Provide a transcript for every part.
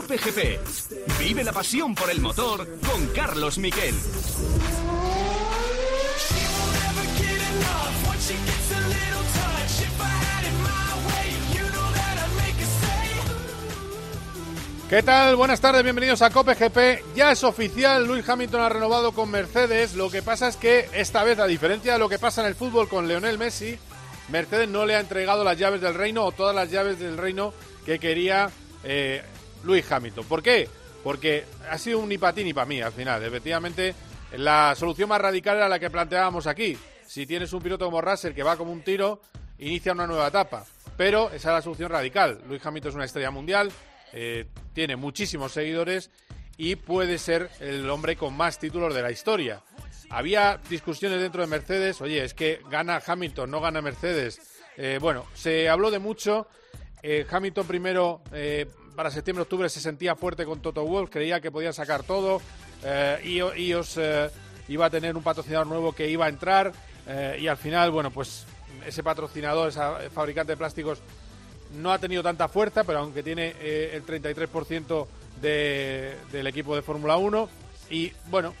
Cope GP. Vive la pasión por el motor con Carlos Miquel. ¿Qué tal? Buenas tardes, bienvenidos a Cope GP. Ya es oficial, Luis Hamilton ha renovado con Mercedes. Lo que pasa es que esta vez, a diferencia de lo que pasa en el fútbol con Leonel Messi, Mercedes no le ha entregado las llaves del reino o todas las llaves del reino que quería eh, Luis Hamilton. ¿Por qué? Porque ha sido un ni para ti ni para mí al final. Efectivamente, la solución más radical era la que planteábamos aquí. Si tienes un piloto como Russell que va como un tiro, inicia una nueva etapa. Pero esa es la solución radical. Luis Hamilton es una estrella mundial, eh, tiene muchísimos seguidores y puede ser el hombre con más títulos de la historia. Había discusiones dentro de Mercedes, oye, es que gana Hamilton, no gana Mercedes. Eh, bueno, se habló de mucho. Eh, Hamilton primero, para septiembre-octubre, se sentía fuerte con Toto Wolff, creía que podía sacar todo. y iOS iba a tener un patrocinador nuevo que iba a entrar. y al final, bueno, pues ese patrocinador, ese fabricante de plásticos, no ha tenido tanta fuerza, pero aunque tiene eh, el 33% de, del equipo de Fórmula 1. Y bueno,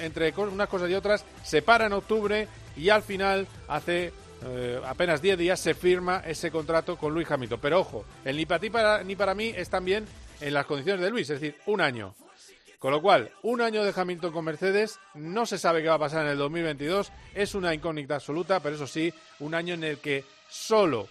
entre unas cosas y otras, se para en octubre y al final, hace eh, apenas 10 días, se firma ese contrato con Luis Hamilton. Pero ojo, el ni para ti para, ni para mí es también en las condiciones de Luis, es decir, un año. Con lo cual, un año de Hamilton con Mercedes, no se sabe qué va a pasar en el 2022, es una incógnita absoluta, pero eso sí, un año en el que solo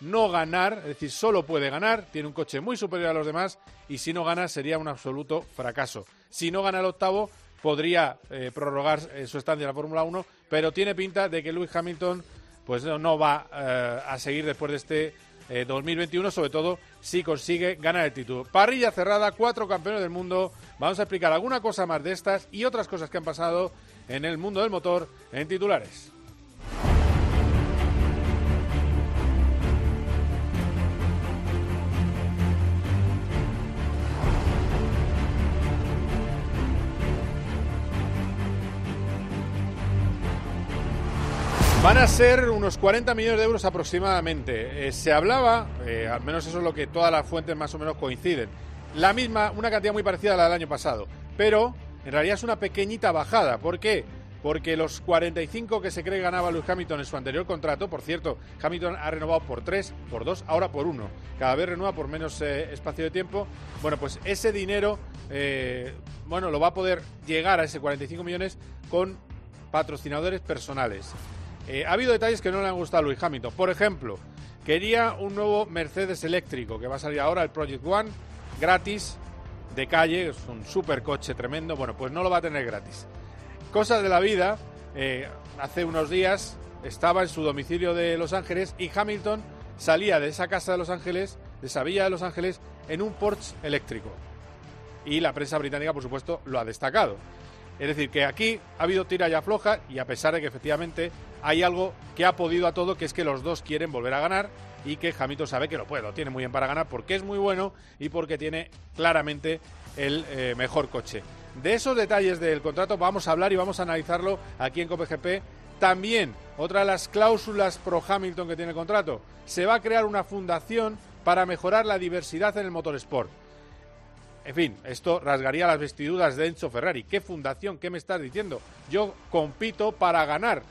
no ganar, es decir, solo puede ganar, tiene un coche muy superior a los demás y si no gana sería un absoluto fracaso. Si no gana el octavo, podría eh, prorrogar eh, su estancia en la Fórmula 1, pero tiene pinta de que Lewis Hamilton pues no, va eh, a seguir después de este 2021, sobre todo si consigue ganar el título. Parrilla cerrada, cuatro campeones del mundo. Vamos a explicar alguna cosa más de estas y otras cosas que han pasado en el mundo del motor en titulares. Van a ser unos 40 millones de euros aproximadamente. Eh, se hablaba, eh, al menos eso es lo que todas las fuentes más o menos coinciden, la misma, una cantidad muy parecida a la del año pasado, pero en realidad es una pequeñita bajada. ¿Por qué? Porque los 45 que se cree ganaba Lewis Hamilton en su anterior contrato, por cierto, Hamilton ha renovado por 3, por 2, ahora por 1. Cada vez renueva por menos eh, espacio de tiempo. Bueno, pues ese dinero, bueno, lo va a poder llegar a ese 45 millones con patrocinadores personales. Eh, ha habido detalles que no le han gustado a Luis Hamilton. Por ejemplo, quería un nuevo Mercedes eléctrico que va a salir ahora, el Project One, gratis, de calle, es un supercoche tremendo. Bueno, pues no lo va a tener gratis. Cosas de la vida, eh, hace unos días estaba en su domicilio de Los Ángeles y Hamilton salía de esa casa de Los Ángeles, de esa villa de Los Ángeles, en un Porsche eléctrico. Y la prensa británica, por supuesto, lo ha destacado. Es decir, que aquí ha habido tira y afloja y a pesar de que efectivamente hay algo que ha podido a todo, que es que los dos quieren volver a ganar y que Hamilton sabe que lo puede, lo tiene muy bien para ganar porque es muy bueno y porque tiene claramente el eh, mejor coche. De esos detalles del contrato vamos a hablar y vamos a analizarlo aquí en COPGP. También, otra de las cláusulas pro Hamilton que tiene el contrato, se va a crear una fundación para mejorar la diversidad en el motorsport. En fin, esto rasgaría las vestiduras de Enzo Ferrari. ¿Qué fundación? ¿Qué me estás diciendo? Yo compito para ganar.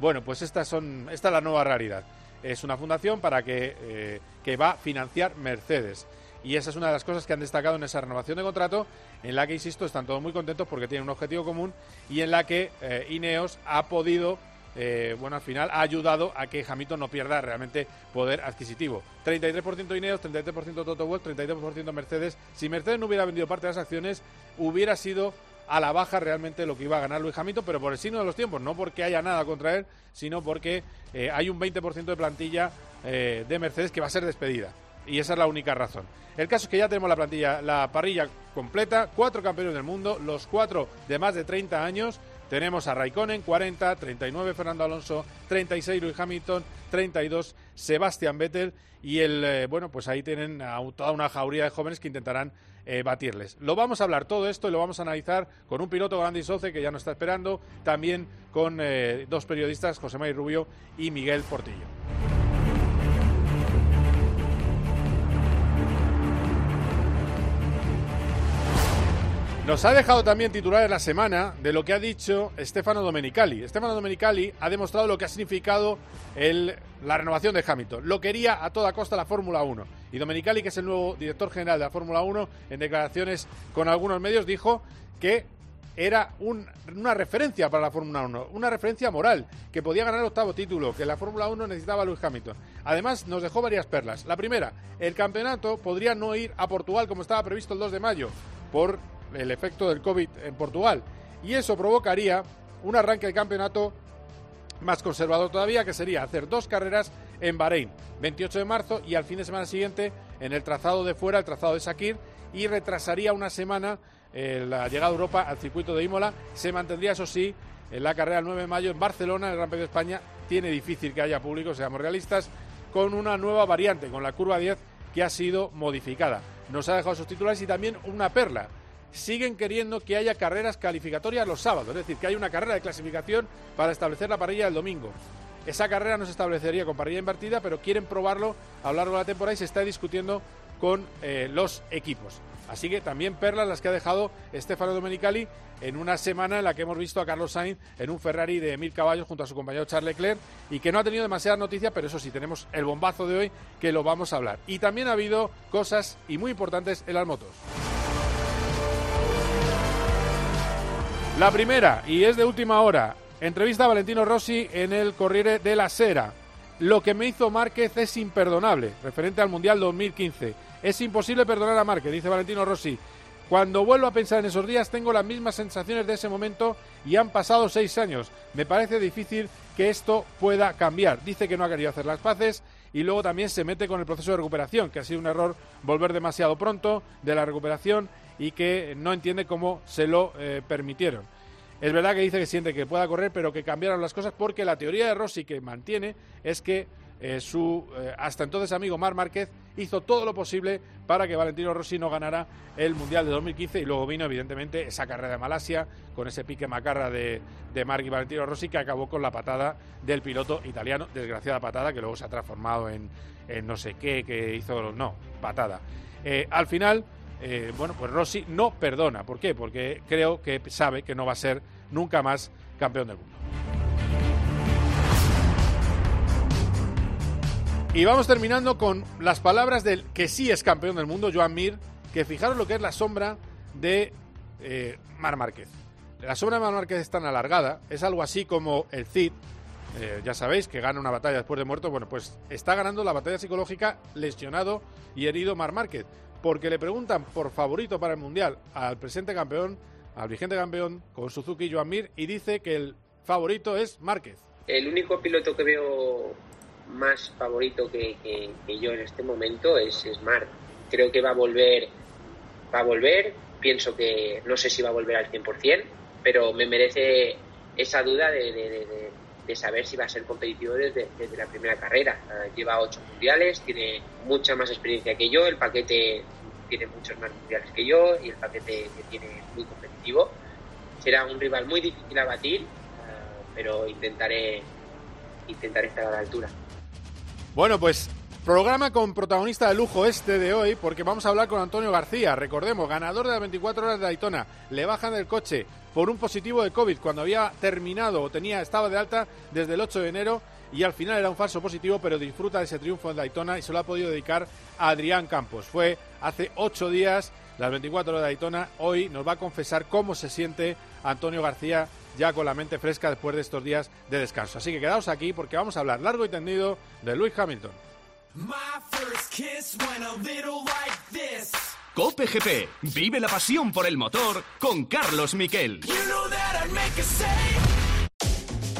Bueno, pues estas son, esta es la nueva realidad. Es una fundación para que, eh, que va a financiar Mercedes. Y esa es una de las cosas que han destacado en esa renovación de contrato, en la que, insisto, están todos muy contentos porque tienen un objetivo común y en la que eh, Ineos ha podido eh, bueno, al final ha ayudado a que Hamilton no pierda realmente poder adquisitivo. 33% Ineos, 33% Toto Wolff, 33% Mercedes. Si Mercedes no hubiera vendido parte de las acciones, hubiera sido a la baja realmente lo que iba a ganar Luis Hamilton, pero por el signo de los tiempos, no porque haya nada contra él, sino porque eh, hay un 20% de plantilla eh, de Mercedes que va a ser despedida. Y esa es la única razón. El caso es que ya tenemos la plantilla, la parrilla completa, cuatro campeones del mundo, los cuatro de más de 30 años, tenemos a Raikkonen 40, 39 Fernando Alonso, 36 Luis Hamilton, 32 Sebastian Vettel y el eh, bueno, pues ahí tienen a toda una jauría de jóvenes que intentarán eh, batirles. Lo vamos a hablar todo esto y lo vamos a analizar con un piloto Andy Soce que ya nos está esperando, también con eh, dos periodistas, José María Rubio y Miguel Portillo. Nos ha dejado también titular en la semana de lo que ha dicho Stefano Domenicali. Stefano Domenicali ha demostrado lo que ha significado la renovación de Hamilton. Lo quería a toda costa la Fórmula 1. Y Domenicali, que es el nuevo director general de la Fórmula 1, en declaraciones con algunos medios dijo que era una referencia para la Fórmula 1, una referencia moral, que podía ganar el octavo título, que la Fórmula 1 necesitaba a Lewis Hamilton. Además, nos dejó varias perlas. La primera, el campeonato podría no ir a Portugal como estaba previsto el 2 de mayo, por el efecto del COVID en Portugal. Y eso provocaría un arranque de campeonato más conservador todavía, que sería hacer dos carreras en Bahrein, 28 de marzo y al fin de semana siguiente en el trazado de fuera, el trazado de Sakir, y retrasaría una semana eh, la llegada a Europa al circuito de Imola. Se mantendría, eso sí, en la carrera el 9 de mayo en Barcelona, en el Gran Premio de España. Tiene difícil que haya público, seamos realistas, con una nueva variante, con la curva 10 que ha sido modificada. Nos ha dejado sus titulares y también una perla siguen queriendo que haya carreras calificatorias los sábados, es decir, que haya una carrera de clasificación para establecer la parrilla del domingo. Esa carrera no se establecería con parrilla invertida, pero quieren probarlo a lo largo de la temporada y se está discutiendo con eh, los equipos. Así que también perlas las que ha dejado Stefano Domenicali en una semana en la que hemos visto a Carlos Sainz en un Ferrari de mil caballos junto a su compañero Charles Leclerc y que no ha tenido demasiadas noticias, pero eso sí, tenemos el bombazo de hoy que lo vamos a hablar. Y también ha habido cosas y muy importantes en las motos. La primera, y es de última hora, entrevista a Valentino Rossi en el Corriere de la Sera. Lo que me hizo Márquez es imperdonable, referente al Mundial 2015. Es imposible perdonar a Márquez, dice Valentino Rossi. Cuando vuelvo a pensar en esos días tengo las mismas sensaciones de ese momento y han pasado seis años. Me parece difícil que esto pueda cambiar. Dice que no ha querido hacer las paces y luego también se mete con el proceso de recuperación, que ha sido un error volver demasiado pronto de la recuperación y que no entiende cómo se lo eh, permitieron. Es verdad que dice que siente que pueda correr, pero que cambiaron las cosas porque la teoría de Rossi que mantiene es que eh, su eh, hasta entonces amigo Mar Márquez hizo todo lo posible para que Valentino Rossi no ganara el Mundial de 2015 y luego vino evidentemente esa carrera de Malasia con ese pique macarra de, de Marc y Valentino Rossi que acabó con la patada del piloto italiano, desgraciada patada que luego se ha transformado en, en no sé qué, que hizo, no, patada. al final eh, bueno, pues Rossi no perdona. ¿Por qué? Porque creo que sabe que no va a ser nunca más campeón del mundo. Y vamos terminando con las palabras del que sí es campeón del mundo, Joan Mir, que fijaros lo que es la sombra de eh, Mar Márquez. La sombra de Mar Márquez es tan alargada, es algo así como el Cid, eh, ya sabéis que gana una batalla después de muerto, bueno, pues está ganando la batalla psicológica lesionado y herido Mar Márquez porque le preguntan por favorito para el Mundial al presente campeón, al vigente campeón, con Suzuki Joan Mir, y dice que el favorito es Márquez. El único piloto que veo más favorito que, yo en este momento es, Marc. Creo que va a volver, va a volver, pienso que no sé si va a volver al 100%, pero me merece esa duda de, saber si va a ser competitivo desde, desde la primera carrera. Ah, lleva ocho mundiales, tiene mucha más experiencia que yo, el paquete tiene muchos más mundiales que yo y el paquete que tiene es muy competitivo. Será un rival muy difícil a batir, ah, pero intentaré, intentaré estar a la altura. Bueno, pues Programa con protagonista de lujo este de hoy, porque vamos a hablar con Antonio García, recordemos, ganador de las 24 horas de Daytona. Le bajan del coche por un positivo de COVID cuando había terminado o tenía estaba de alta desde el 8 de enero y al final era un falso positivo, pero disfruta de ese triunfo en Daytona y se lo ha podido dedicar a Adrián Campos. Fue hace ocho días, las 24 horas de Daytona. Hoy nos va a confesar cómo se siente Antonio García ya con la mente fresca después de estos días de descanso. Así que quedaos aquí porque vamos a hablar largo y tendido de Lewis Hamilton. Cope GP, vive la pasión por el motor con Carlos Miquel.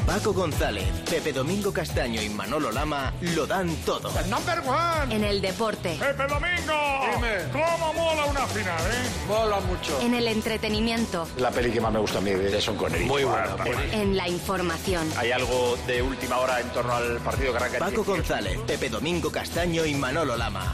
Paco González, Pepe Domingo Castaño y Manolo Lama lo dan todo. En el deporte. Pepe Domingo. Dime. ¿Cómo mola una final, eh? Mola mucho. En el entretenimiento. La peli que más me gusta a mí de Jason Connery. Muy buena. En la información. Hay algo de última hora en torno al partido que arranca. Paco González, Pepe Domingo Castaño y Manolo Lama.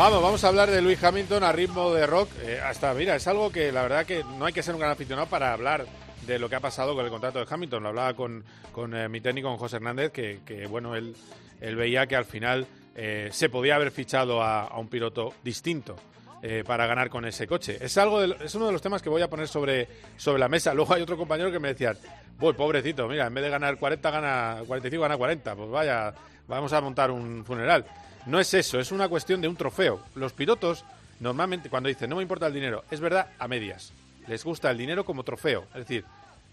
Vamos, vamos a hablar de Luis Hamilton a ritmo de rock. Eh, hasta, mira, es algo que la verdad que no hay que ser un gran aficionado para hablar de lo que ha pasado con el contrato de Hamilton. Lo hablaba con, con eh, mi técnico, con José Hernández, que, bueno, él, veía que al final eh, se podía haber fichado a, un piloto distinto. Para ganar con ese coche. Es algo es uno de los temas que voy a poner sobre, sobre la mesa. Luego hay otro compañero que me decía, voy pobrecito, mira, en vez de ganar 40 gana 45 gana 40, pues vaya, vamos a montar un funeral. No es eso, es una cuestión de un trofeo. Los pilotos normalmente cuando dicen no me importa el dinero, es verdad a medias. Les gusta el dinero como trofeo, es decir,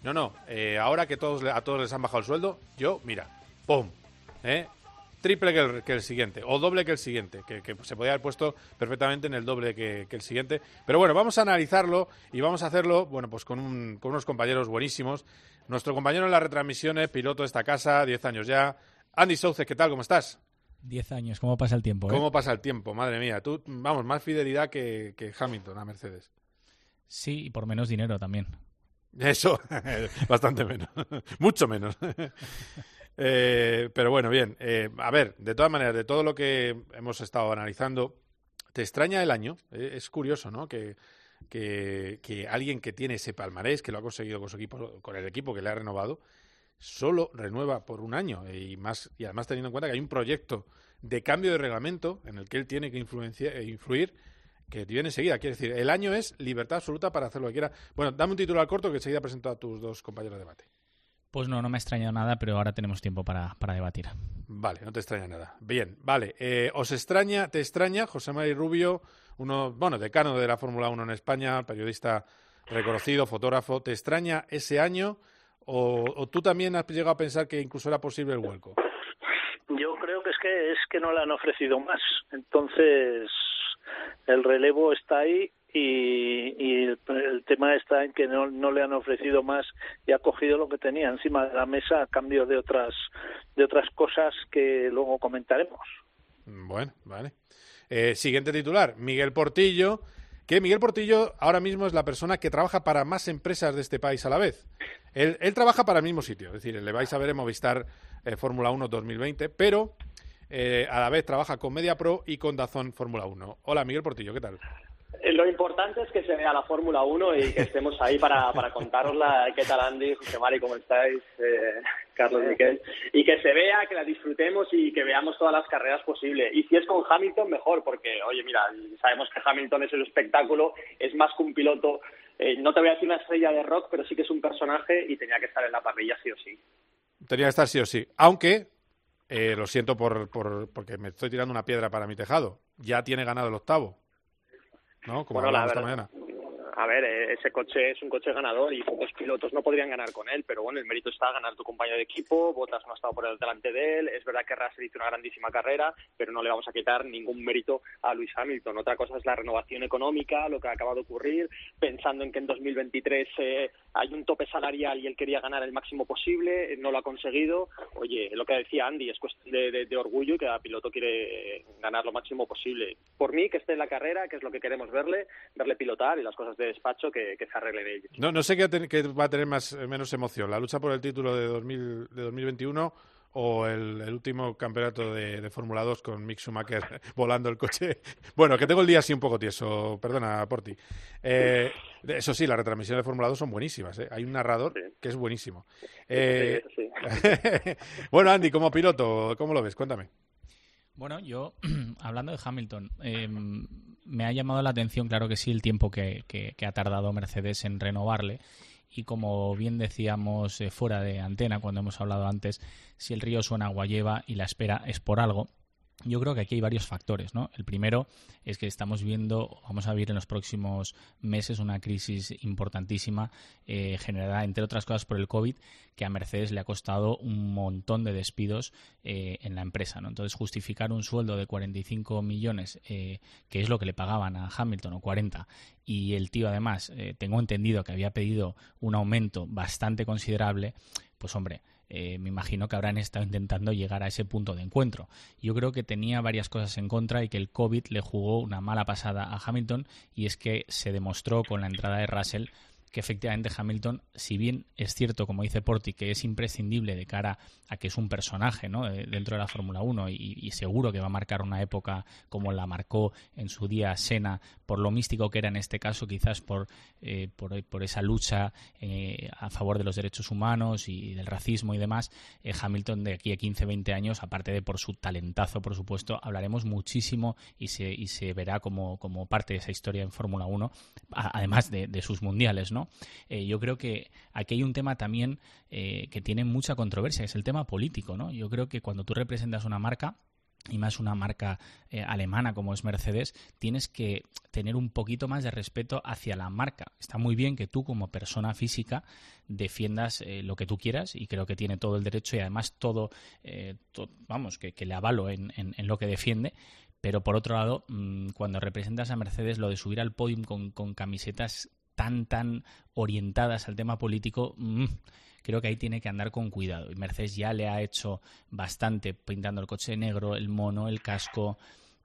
no, no, eh, ahora que todos a todos les han bajado el sueldo, yo, mira, pum, ¿eh? triple que el, siguiente, o doble que el siguiente, que, se podía haber puesto perfectamente en el doble que, que, el siguiente. Pero bueno, vamos a analizarlo y vamos a hacerlo, bueno, pues con, un, con unos compañeros buenísimos. Nuestro compañero en las retransmisiones, piloto de esta casa, 10 años ya. Andy Souces, ¿qué tal? ¿Cómo estás? 10 años, ¿cómo pasa el tiempo? Eh? ¿Cómo pasa el tiempo? Madre mía, tú, vamos, más fidelidad que, que Hamilton a Mercedes. Sí, y por menos dinero también. Eso, bastante menos, mucho menos. Eh, pero bueno, bien. Eh, a ver, de todas maneras, de todo lo que hemos estado analizando, ¿te extraña el año? Eh, es curioso, ¿no? Que, que, que, alguien que tiene ese palmarés, que lo ha conseguido con su equipo, con el equipo que le ha renovado, solo renueva por un año y más y además teniendo en cuenta que hay un proyecto de cambio de reglamento en el que él tiene que influenciar, influir que viene enseguida. Quiere decir, el año es libertad absoluta para hacer lo que quiera. Bueno, dame un titular corto que enseguida presento a tus dos compañeros de debate. Pues no, no me ha extrañado nada, pero ahora tenemos tiempo para, para debatir. Vale, no te extraña nada. Bien, vale. Eh, ¿Os extraña, te extraña José María Rubio, uno, bueno, decano de la Fórmula 1 en España, periodista reconocido, fotógrafo, ¿te extraña ese año o, o, tú también has llegado a pensar que incluso era posible el vuelco? Yo creo que es que es que no le han ofrecido más. Entonces, el relevo está ahí y, y el, el, tema está en que no, no, le han ofrecido más y ha cogido lo que tenía encima de la mesa a cambio de otras de otras cosas que luego comentaremos. Bueno, vale. Eh, siguiente titular, Miguel Portillo, que Miguel Portillo ahora mismo es la persona que trabaja para más empresas de este país a la vez. Él, él trabaja para el mismo sitio, es decir, le vais a ver en Movistar eh, Fórmula 1 2020, pero eh, a la vez trabaja con Media Pro y con Dazón Fórmula 1. Hola, Miguel Portillo, ¿qué tal? Lo importante es que se vea la Fórmula 1 y que estemos ahí para, para contarosla. ¿Qué tal, Andy? José Mari, ¿cómo estáis? Eh, Carlos Miquel. Y que se vea, que la disfrutemos y que veamos todas las carreras posibles. Y si es con Hamilton, mejor, porque, oye, mira, sabemos que Hamilton es el espectáculo, es más que un piloto. Eh, no te voy a decir una estrella de rock, pero sí que es un personaje y tenía que estar en la parrilla sí o sí. Tenía que estar sí o sí. Aunque, eh, lo siento por, por, porque me estoy tirando una piedra para mi tejado, ya tiene ganado el octavo. ¿no? Como bueno, la esta mañana. A ver, ese coche es un coche ganador y pocos pilotos no podrían ganar con él, pero bueno, el mérito está ganar tu compañero de equipo, Botas no ha estado por delante de él, es verdad que Russell hizo una grandísima carrera, pero no le vamos a quitar ningún mérito a Luis Hamilton. Otra cosa es la renovación económica, lo que acaba de ocurrir, pensando en que en 2023 eh, hay un tope salarial y él quería ganar el máximo posible, no lo ha conseguido. Oye, lo que decía Andy, es cuestión de, de, orgullo y cada piloto quiere ganar lo máximo posible. Por mí, que esté en la carrera, que es lo que queremos verle, verle pilotar y las cosas de despacho que, que se arreglen ellos. No, no sé qué, qué, va a tener más menos emoción, la lucha por el título de, 2000, de 2021 o el, el, último campeonato de, de Fórmula 2 con Mick Schumacher volando el coche. Bueno, que tengo el día así un poco tieso, perdona, Porti. Eh, eso sí, las retransmisiones de Fórmula 2 son buenísimas. ¿eh? Hay un narrador sí. que es buenísimo. Eh, sí, sí. bueno, Andy, como piloto, ¿cómo lo ves? Cuéntame. Bueno, yo, hablando de Hamilton, eh, me ha llamado la atención, claro que sí, el tiempo que, que, que ha tardado Mercedes en renovarle. Y como bien decíamos eh, fuera de antena, cuando hemos hablado antes, si el río suena agua lleva y la espera es por algo. Yo creo que aquí hay varios factores, ¿no? El primero es que estamos viendo, vamos a vivir en los próximos meses una crisis importantísima eh, generada, entre otras cosas, por el COVID, que a Mercedes le ha costado un montón de despidos eh, en la empresa, ¿no? Entonces, justificar un sueldo de 45 millones, eh, que es lo que le pagaban a Hamilton, o 40, y el tío, además, eh, tengo entendido que había pedido un aumento bastante considerable, pues hombre, eh, me imagino que habrán estado intentando llegar a ese punto de encuentro. Yo creo que tenía varias cosas en contra y que el COVID le jugó una mala pasada a Hamilton y es que se demostró con la entrada de Russell que efectivamente Hamilton, si bien es cierto, como dice Porti, que es imprescindible de cara a que es un personaje ¿no? Eh, dentro de la Fórmula 1 y, seguro que va a marcar una época como la marcó en su día Senna, por lo místico que era en este caso, quizás por, eh, por, esa lucha eh, a favor de los derechos humanos y del racismo y demás, Hamilton de aquí a 15, 20 años, aparte de por su talentazo, por supuesto, hablaremos muchísimo y se, y se verá como, como parte de esa historia en Fórmula 1, además de, de sus mundiales, ¿no? Eh, yo creo que aquí hay un tema también eh, que tiene mucha controversia, es el tema político, ¿no? Yo creo que cuando tú representas una marca, y más una marca eh, alemana como es Mercedes, tienes que tener un poquito más de respeto hacia la marca. Está muy bien que tú como persona física defiendas lo que tú quieras y creo que tiene todo el derecho y además todo, vamos, que, le avalo en, lo que defiende. Pero por otro lado, mm, cuando representas a Mercedes, lo de subir al podium con camisetas tan, tan orientadas al tema político, mm, creo que ahí tiene que andar con cuidado. Y Mercedes ya le ha hecho bastante pintando el coche negro, el mono, el casco.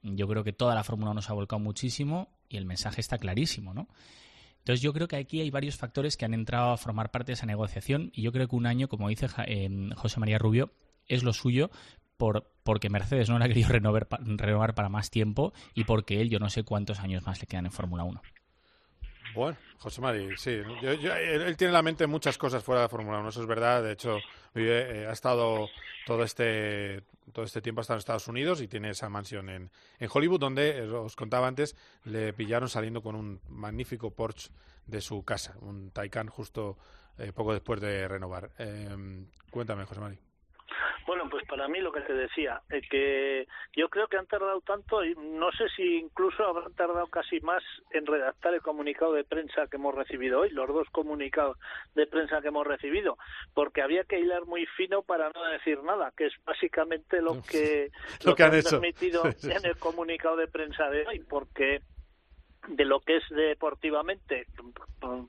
Yo creo que toda la Fórmula 1 se ha volcado muchísimo y el mensaje está clarísimo, ¿no? Entonces yo creo que aquí hay varios factores que han entrado a formar parte de esa negociación y yo creo que un año, como dice eh, José María Rubio, es lo suyo por, porque Mercedes no le ha querido renovar, renovar para más tiempo y porque él yo no sé cuántos años más le quedan en Fórmula 1. Bueno, José Mari, sí. él, tiene en la mente muchas cosas fuera de Fórmula 1, eso es verdad. De hecho, eh, ha estado todo este, todo este tiempo hasta en Estados Unidos y tiene esa mansión en, en Hollywood, donde, eh, os contaba antes, le pillaron saliendo con un magnífico Porsche de su casa, un Taycan justo eh, poco después de renovar. cuéntame, José Mari. Bueno, pues para mí lo que te decía, es que yo creo que han tardado tanto, y no sé si incluso habrán tardado casi más en redactar el comunicado de prensa que hemos recibido hoy, los dos comunicados de prensa que hemos recibido, porque había que hilar muy fino para no decir nada, que es básicamente lo que, lo, que, han, transmitido en el comunicado de prensa de hoy, porque de lo que es deportivamente,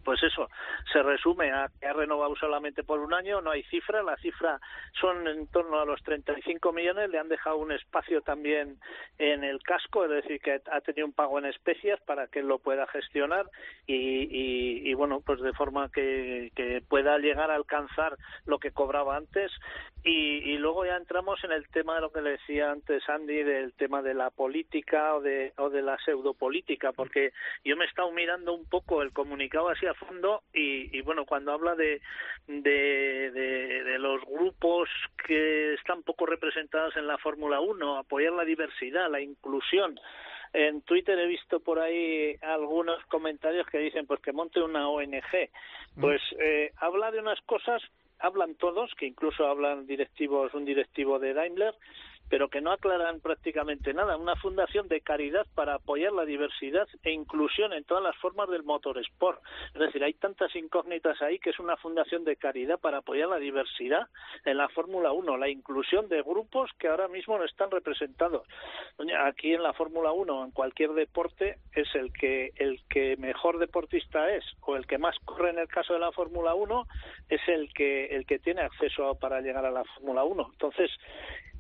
pues eso, se resume a que ha renovado solamente por un año, no hay cifra, la cifra son en torno a los 35 millones, le han dejado un espacio también en el casco, es decir, que ha tenido un pago en especias para que lo pueda gestionar y, y, bueno, pues de forma que, que, pueda llegar a alcanzar lo que cobraba antes. Y, y luego ya entramos en el tema de lo que le decía antes Andy, del tema de la política o de, o de la pseudopolítica, porque yo me he estado mirando un poco el comunicado así a fondo y, bueno, cuando habla de, de, de, los grupos que están poco representados en la Fórmula 1, apoyar la diversidad, la inclusión, en Twitter he visto por ahí algunos comentarios que dicen pues que monte una ONG. Pues eh, habla de unas cosas, hablan todos, que incluso hablan directivos, un directivo de Daimler, pero que no aclaran prácticamente nada. Una fundación de caridad para apoyar la diversidad e inclusión en todas las formas del motorsport. Es decir, hay tantas incógnitas ahí que es una fundación de caridad para apoyar la diversidad en la Fórmula 1, la inclusión de grupos que ahora mismo no están representados. Aquí en la Fórmula 1, en cualquier deporte, es el que el que mejor deportista es o el que más corre en el caso de la Fórmula 1 es el que el que tiene acceso para llegar a la Fórmula 1. Entonces,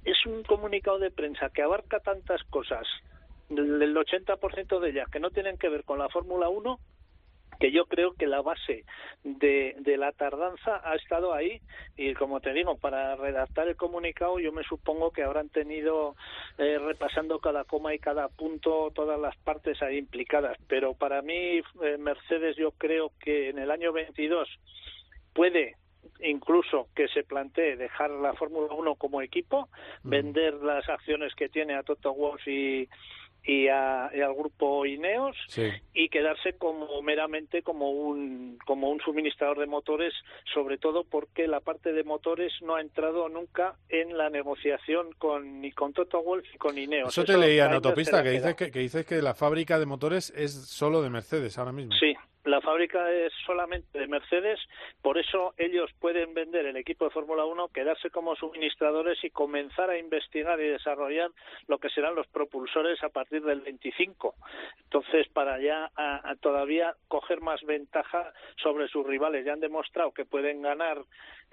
es un comunicado de prensa que abarca tantas cosas, el 80% de ellas que no tienen que ver con la Fórmula 1, que yo creo que la base de, de, la tardanza ha estado ahí. Y como te digo, para redactar el comunicado yo me supongo que habrán tenido eh, repasando cada coma y cada punto todas las partes ahí implicadas, pero para mí eh, Mercedes yo creo que en el año 22 puede incluso que se plantee dejar la Fórmula 1 como equipo, mm. vender las acciones que tiene a Toto Wolff y, y, al grupo Ineos y quedarse como meramente como un como un suministrador de motores sobre todo porque la parte de motores no ha entrado nunca en la negociación con ni con Toto Wolff ni con Ineos. Eso te leía en autopista que dices que, que dices que la fábrica de motores es solo de Mercedes ahora mismo. Sí la fábrica es solamente de Mercedes, por eso ellos pueden vender el equipo de Fórmula 1, quedarse como suministradores y comenzar a investigar y desarrollar lo que serán los propulsores a partir del 25. Entonces, para ya todavía coger más ventaja sobre sus rivales. Ya han demostrado que pueden ganar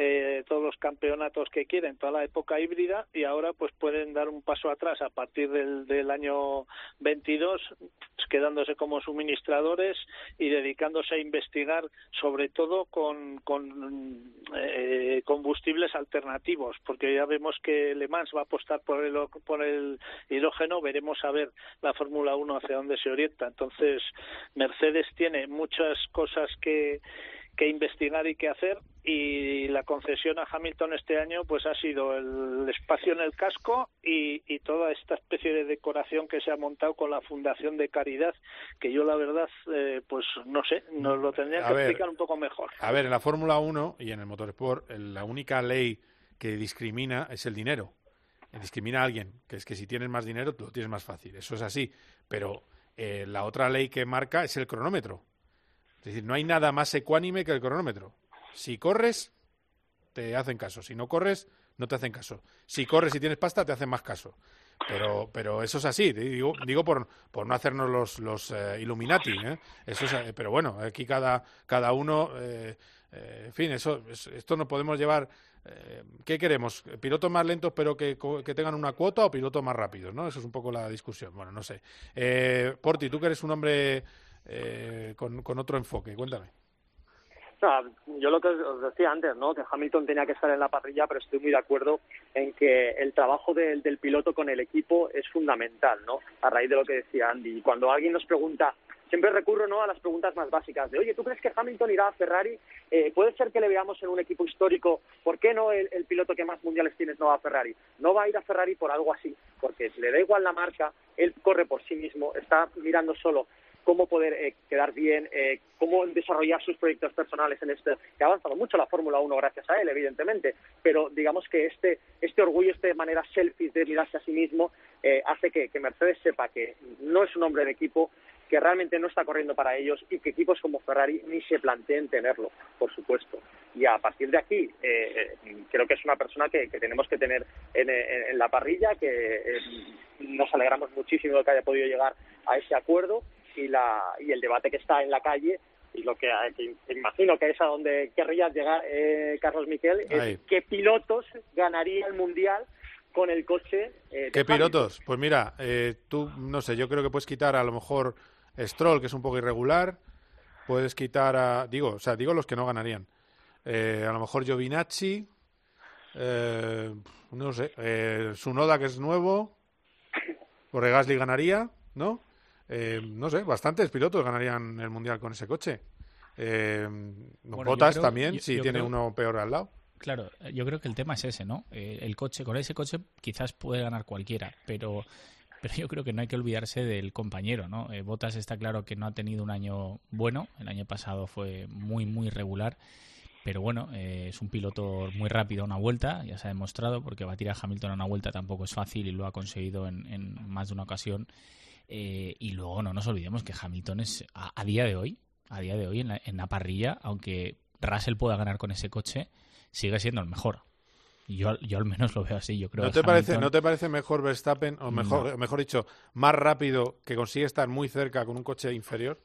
eh, todos los campeonatos que quieren, toda la época híbrida, y ahora pues pueden dar un paso atrás a partir del, del año 22 quedándose como suministradores y dedicándose a investigar sobre todo con, con eh, combustibles alternativos, porque ya vemos que Le Mans va a apostar por el, por el hidrógeno, veremos a ver la Fórmula 1 hacia dónde se orienta. Entonces, Mercedes tiene muchas cosas que que investigar y que hacer y la concesión a Hamilton este año pues ha sido el espacio en el casco y, y, toda esta especie de decoración que se ha montado con la fundación de caridad que yo la verdad eh, pues no sé nos lo tendría que explicar un poco mejor. a ver en la Fórmula 1 y en el motorsport la única ley que discrimina es el dinero. Discrimina a alguien que es que si tienes más dinero tú lo tienes más fácil. Eso es así. Pero eh, la otra ley que marca es el cronómetro es decir, no hay nada más ecuánime que el cronómetro. Si corres, te hacen caso. Si no corres, no te hacen caso. Si corres y tienes pasta, te hacen más caso. Pero, pero eso es así, digo, digo por, por no hacernos los, los eh, Illuminati. ¿eh? Eso es, eh, pero bueno, aquí cada, cada uno, eh, en fin, eso, esto no podemos llevar. ¿Qué queremos? ¿Pilotos más lentos pero que, que, tengan una cuota o pilotos más rápidos? ¿no? Eso es un poco la discusión. Bueno, no sé. Porti, tú que eres un hombre eh, con, otro enfoque. Cuéntame. yo lo que os decía antes, ¿no? Que Hamilton tenía que estar en la parrilla, pero estoy muy de acuerdo en que el trabajo del, del piloto con el equipo es fundamental, ¿no? A raíz de lo que decía Andy. Y cuando alguien nos pregunta, siempre recurro, ¿no? A las preguntas más básicas de, oye, ¿tú crees que Hamilton irá a Ferrari? Eh, ¿Puede ser que le veamos en un equipo histórico? ¿Por qué no el, piloto que más mundiales tienes no va a Ferrari? No va a ir a Ferrari por algo así, porque le da igual la marca, él corre por sí mismo, está mirando solo cómo poder eh, quedar bien, eh, cómo desarrollar sus proyectos personales en este, que ha avanzado mucho la Fórmula 1 gracias a él, evidentemente, pero digamos que este, este orgullo, esta manera selfie de mirarse a sí mismo, eh, hace que, Mercedes sepa que no es un hombre de equipo, que realmente no está corriendo para ellos y que equipos como Ferrari ni se planteen tenerlo, por supuesto. Y a partir de aquí, eh, creo que es una persona que, que tenemos que tener en, en, en la parrilla, que eh, nos alegramos muchísimo de que haya podido llegar a ese acuerdo y, la, y el debate que está en la calle y lo que, que imagino que es a donde querrías llegar, eh, Carlos Miquel, es qué pilotos ganaría el Mundial con el coche. Eh, ¿Qué pilotos? Pues mira, eh, tú, no sé, yo creo que puedes quitar a lo mejor Stroll, que es un poco irregular, puedes quitar a, digo, o sea, digo los que no ganarían. Eh, a lo mejor Giovinacci, eh, no sé, Sunoda, que es nuevo, porque Gasly ganaría, ¿no? Eh, no sé, bastantes pilotos ganarían el mundial con ese coche. Eh, Bueno, Botas creo- también, yo- si yo tiene creo- uno peor al lado. Claro, yo creo que el tema es ese, ¿no? Eh, el coche, con ese coche quizás puede ganar cualquiera, pero, pero yo creo que no hay que olvidarse del compañero, ¿no? Eh, Bottas está claro que no ha tenido un año bueno, el año pasado fue muy, muy regular, pero bueno, eh, es un piloto muy rápido a una vuelta, ya se ha demostrado, porque batir a Hamilton a una vuelta tampoco es fácil y lo ha conseguido en, en más de una ocasión. Eh, y luego no nos olvidemos que Hamilton es, a, a día de hoy, a día de hoy en la, en la parrilla, aunque Russell pueda ganar con ese coche, sigue siendo el mejor. Yo, yo al menos lo veo así. Yo creo ¿No te, parece, Hamilton- ¿No te parece mejor Verstappen, o mejor, No. mejor dicho, más rápido que consigue estar muy cerca con un coche inferior?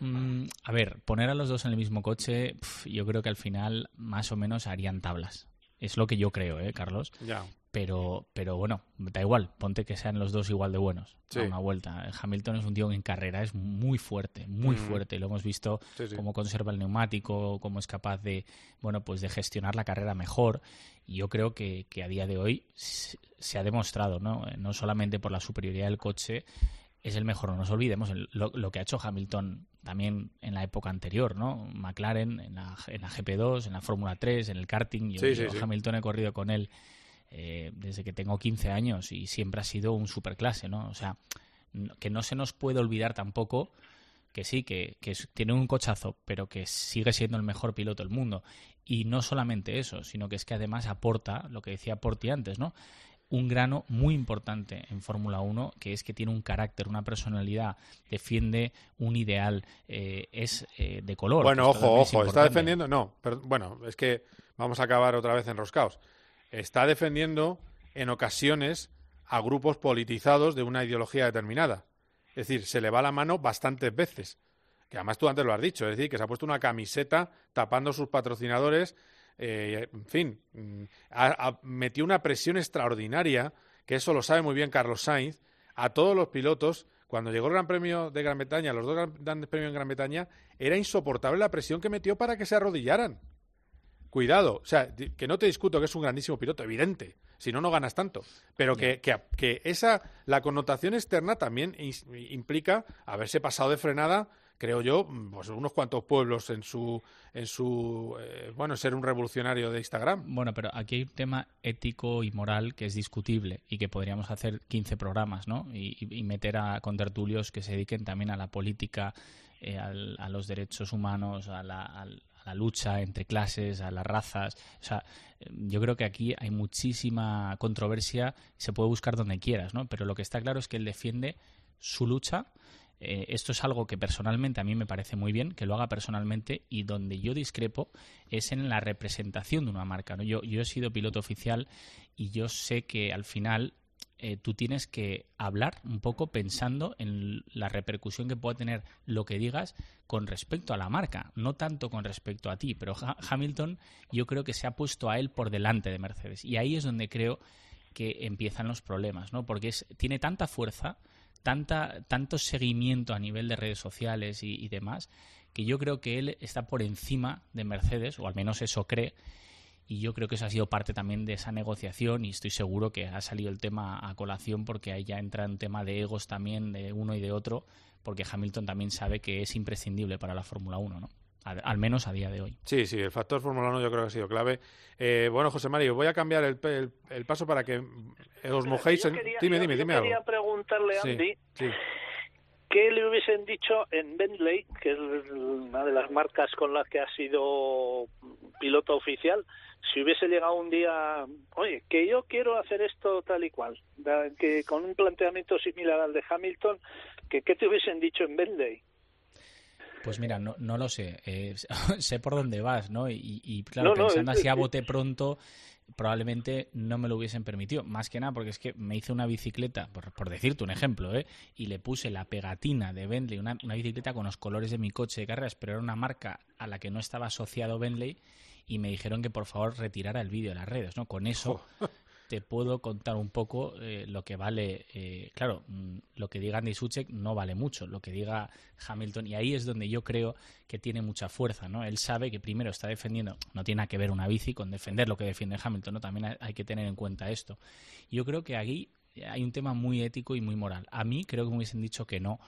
Mm, a ver, poner a los dos en el mismo coche, pf, yo creo que al final más o menos harían tablas. Es lo que yo creo, ¿eh, Carlos? Ya. Pero, pero bueno, da igual, ponte que sean los dos igual de buenos Sí. a una vuelta. Hamilton es un tío que en carrera es muy fuerte, muy Mm. fuerte. Lo hemos visto Sí, sí. cómo conserva el neumático, cómo es capaz de, bueno, pues de gestionar la carrera mejor. Y yo creo que, que a día de hoy se ha demostrado, ¿no? Eh, No solamente por la superioridad del coche, es el mejor. No nos olvidemos lo, lo que ha hecho Hamilton también en la época anterior, ¿no? McLaren en la, en la GP2, en la Fórmula 3, en el karting. Yo, Sí, yo sí. Hamilton he corrido con él eh, desde que tengo 15 años y siempre ha sido un superclase, ¿no? O sea, no- que no se nos puede olvidar tampoco que sí, que, tiene un cochazo, pero que sigue siendo el mejor piloto del mundo. Y no solamente eso, sino que es que además aporta, lo que decía Porti antes, ¿no? Un grano muy importante en Fórmula 1, que es que tiene un carácter, una personalidad, defiende un ideal, eh, es eh, de color. Bueno, ojo, es ojo, está defendiendo. No, pero, bueno, es que vamos a acabar otra vez enroscados. Está defendiendo en ocasiones a grupos politizados de una ideología determinada. Es decir, se le va la mano bastantes veces. Que además tú antes lo has dicho, es decir, que se ha puesto una camiseta tapando sus patrocinadores. eh, en fin, mm, ha- metió una presión extraordinaria, que eso lo sabe muy bien Carlos Sainz, a todos los pilotos cuando llegó el Gran Premio de Gran Bretaña, los dos grandes premios en Gran Bretaña, era insoportable la presión que metió para que se arrodillaran. Cuidado, o sea, que no te discuto que es un grandísimo piloto, evidente, si no, no ganas tanto. Pero que, que, esa, la connotación externa también implica haberse pasado de frenada creo yo, pues unos cuantos pueblos en su, en su eh, bueno, ser un revolucionario de Instagram. Bueno, pero aquí hay un tema ético y moral que es discutible y que podríamos hacer 15 programas, ¿no? Y, meter a contertulios que se dediquen también a la política, eh, a los derechos humanos, a la, a la lucha entre clases, a las razas. O sea, yo creo que aquí hay muchísima controversia, se puede buscar donde quieras, ¿no? Pero lo que está claro es que él defiende su lucha eh, esto es algo que personalmente a mí me parece muy bien, que lo haga personalmente y donde yo discrepo es en la representación de una marca. ¿no? Yo, yo he sido piloto oficial y yo sé que al final eh, tú tienes que hablar un poco pensando en la repercusión que pueda tener lo que digas con respecto a la marca, no tanto con respecto a ti, pero Hamilton yo creo que se ha puesto a él por delante de Mercedes y ahí es donde creo que empiezan los problemas, ¿no? Porque es, tiene tanta fuerza tanta, tanto seguimiento a nivel de redes sociales y, demás, que yo creo que él está por encima de Mercedes, o al menos eso cree, y yo creo que eso ha sido parte también de esa negociación y estoy seguro que ha salido el tema a colación porque ahí ya entra un tema de egos también de uno y de otro, porque Hamilton también sabe que es imprescindible para la Fórmula 1, ¿no? al menos a día de hoy. Sí, sí, el factor Fórmula 1 yo creo que ha sido clave. Eh, bueno, José Mario, voy a cambiar el, el, paso para que os mojéis. En... dime, dime, dime yo quería preguntarle a Andy qué le hubiesen dicho en Bentley, que es una de las marcas con las que ha sido piloto oficial, si hubiese llegado un día, oye, que yo quiero hacer esto tal y cual, que con un planteamiento similar al de Hamilton, que qué te hubiesen dicho en Bentley. Pues mira, no, no lo sé. Eh, sé por dónde vas, ¿no? Y, claro, pensando así a bote pronto, probablemente no me lo hubiesen permitido. Más que nada porque es que me hice una bicicleta, por, decirte un ejemplo, ¿eh? Y le puse la pegatina de Bentley, una, una, bicicleta con los colores de mi coche de carreras, pero era una marca a la que no estaba asociado Bentley y me dijeron que por favor retirara el vídeo de las redes, ¿no? Con eso te puedo contar un poco eh, lo que vale. Eh, claro, mm, lo que diga Andy Suchek no vale mucho, lo que diga Hamilton, y ahí es donde yo creo que tiene mucha fuerza, ¿no? Él sabe que primero está defendiendo, no tiene nada que ver una bici con defender lo que defiende Hamilton, ¿no? También hay que tener en cuenta esto. Yo creo que aquí hay un tema muy ético y muy moral. A mí creo que me hubiesen dicho que no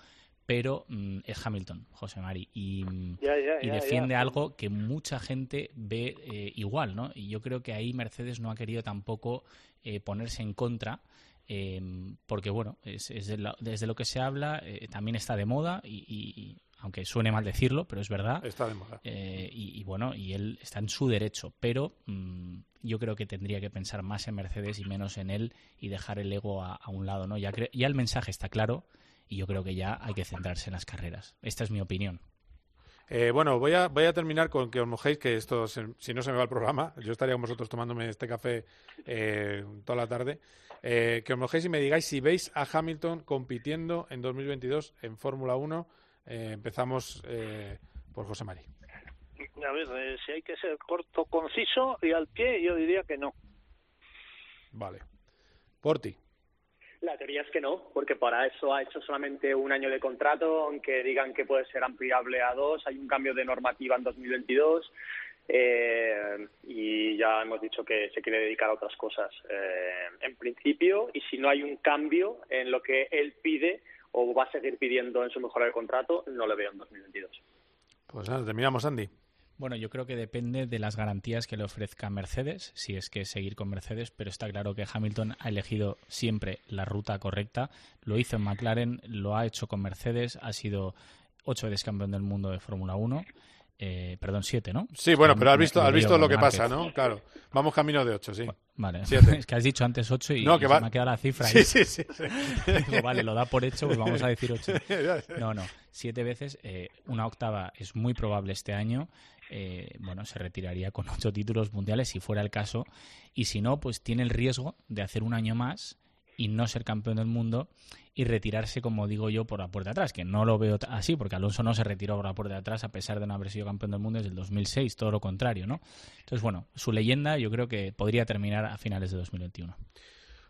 pero mm, es Hamilton, José Mari, y, mm, y defiende algo que mucha gente ve eh, igual, ¿no? Y yo creo que ahí Mercedes no ha querido tampoco eh, ponerse en contra. Em, porque bueno, es, desde lo que se habla, eh, también está de moda y, aunque suene mal decirlo, pero es verdad. Está de moda. y, bueno, y él está en su derecho, pero mm, yo creo que tendría que pensar más en Mercedes y menos en él y dejar el ego a, un lado, ¿no? Ya, ya el mensaje está claro y yo creo que ya hay que centrarse en las carreras. Esta es mi opinión. Eh, bueno, voy a, voy a terminar con que os mojéis, que esto, si no se me va el programa, yo estaría con vosotros tomándome este café eh, toda la tarde, eh, que os mojéis y me digáis si veis a Hamilton compitiendo en 2022 en Fórmula 1. empezamos por José Mari. A ver, si hay que ser corto, conciso y al pie, yo diría que no. Vale. Por ti. La teoría es que no, porque para eso ha hecho solamente un año de contrato, aunque digan que puede ser ampliable a dos. Hay un cambio de normativa en 2022 eh, y ya hemos dicho que se quiere dedicar a otras cosas. Eh, en principio, y si no hay un cambio en lo que él pide o va a seguir pidiendo en su mejora de contrato, no le veo en 2022. Pues nada, terminamos, Andy. Bueno, yo creo que depende de las garantías que le ofrezca Mercedes, si es que seguir con Mercedes, pero está claro que Hamilton ha elegido siempre la ruta correcta. Lo hizo en McLaren, lo ha hecho con Mercedes, ha sido ocho veces campeón del mundo de Fórmula 1. Eh, perdón, siete, ¿no? Sí, bueno, pero has visto, has visto lo que pasa, ¿no? Claro. Vamos camino de ocho, sí. Vale. Siete. Es que has dicho antes ocho y, no, que me ha quedado la cifra. Sí, sí, sí. vale, lo da por hecho, pues vamos a decir ocho. No, no. Siete veces, eh, una octava es muy probable este año eh, bueno, se retiraría con ocho títulos mundiales si fuera el caso. Y si no, pues tiene el riesgo de hacer un año más y no ser campeón del mundo y retirarse, como digo yo, por la puerta de atrás, que no lo veo así, porque Alonso no se retiró por la puerta de atrás a pesar de no haber sido campeón del mundo desde el 2006, todo lo contrario, ¿no? Entonces, bueno, su leyenda yo creo que podría terminar a finales de 2021.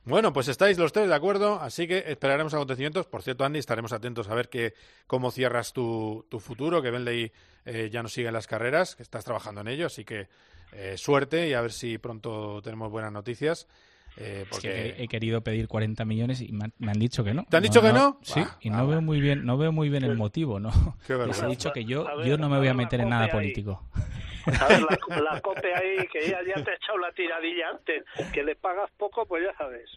Bueno, pues estáis los tres de acuerdo, así que esperaremos acontecimientos. Por cierto, Andy, estaremos atentos a ver que, cómo cierras tu, tu futuro, que Benley eh, ya no sigue en las carreras, que estás trabajando en ello, así que eh, suerte y a ver si pronto tenemos buenas noticias. Eh, porque... he querido pedir 40 millones y me han, dicho que no. ¿Te han dicho que no? Sí, y no veo muy bien, no veo muy bien el motivo, ¿no? Les he dicho que yo, yo no me voy a meter en nada político. A ver, la, cope ahí, que ya, te ha echado la tiradilla antes, que le pagas poco, pues ya sabes,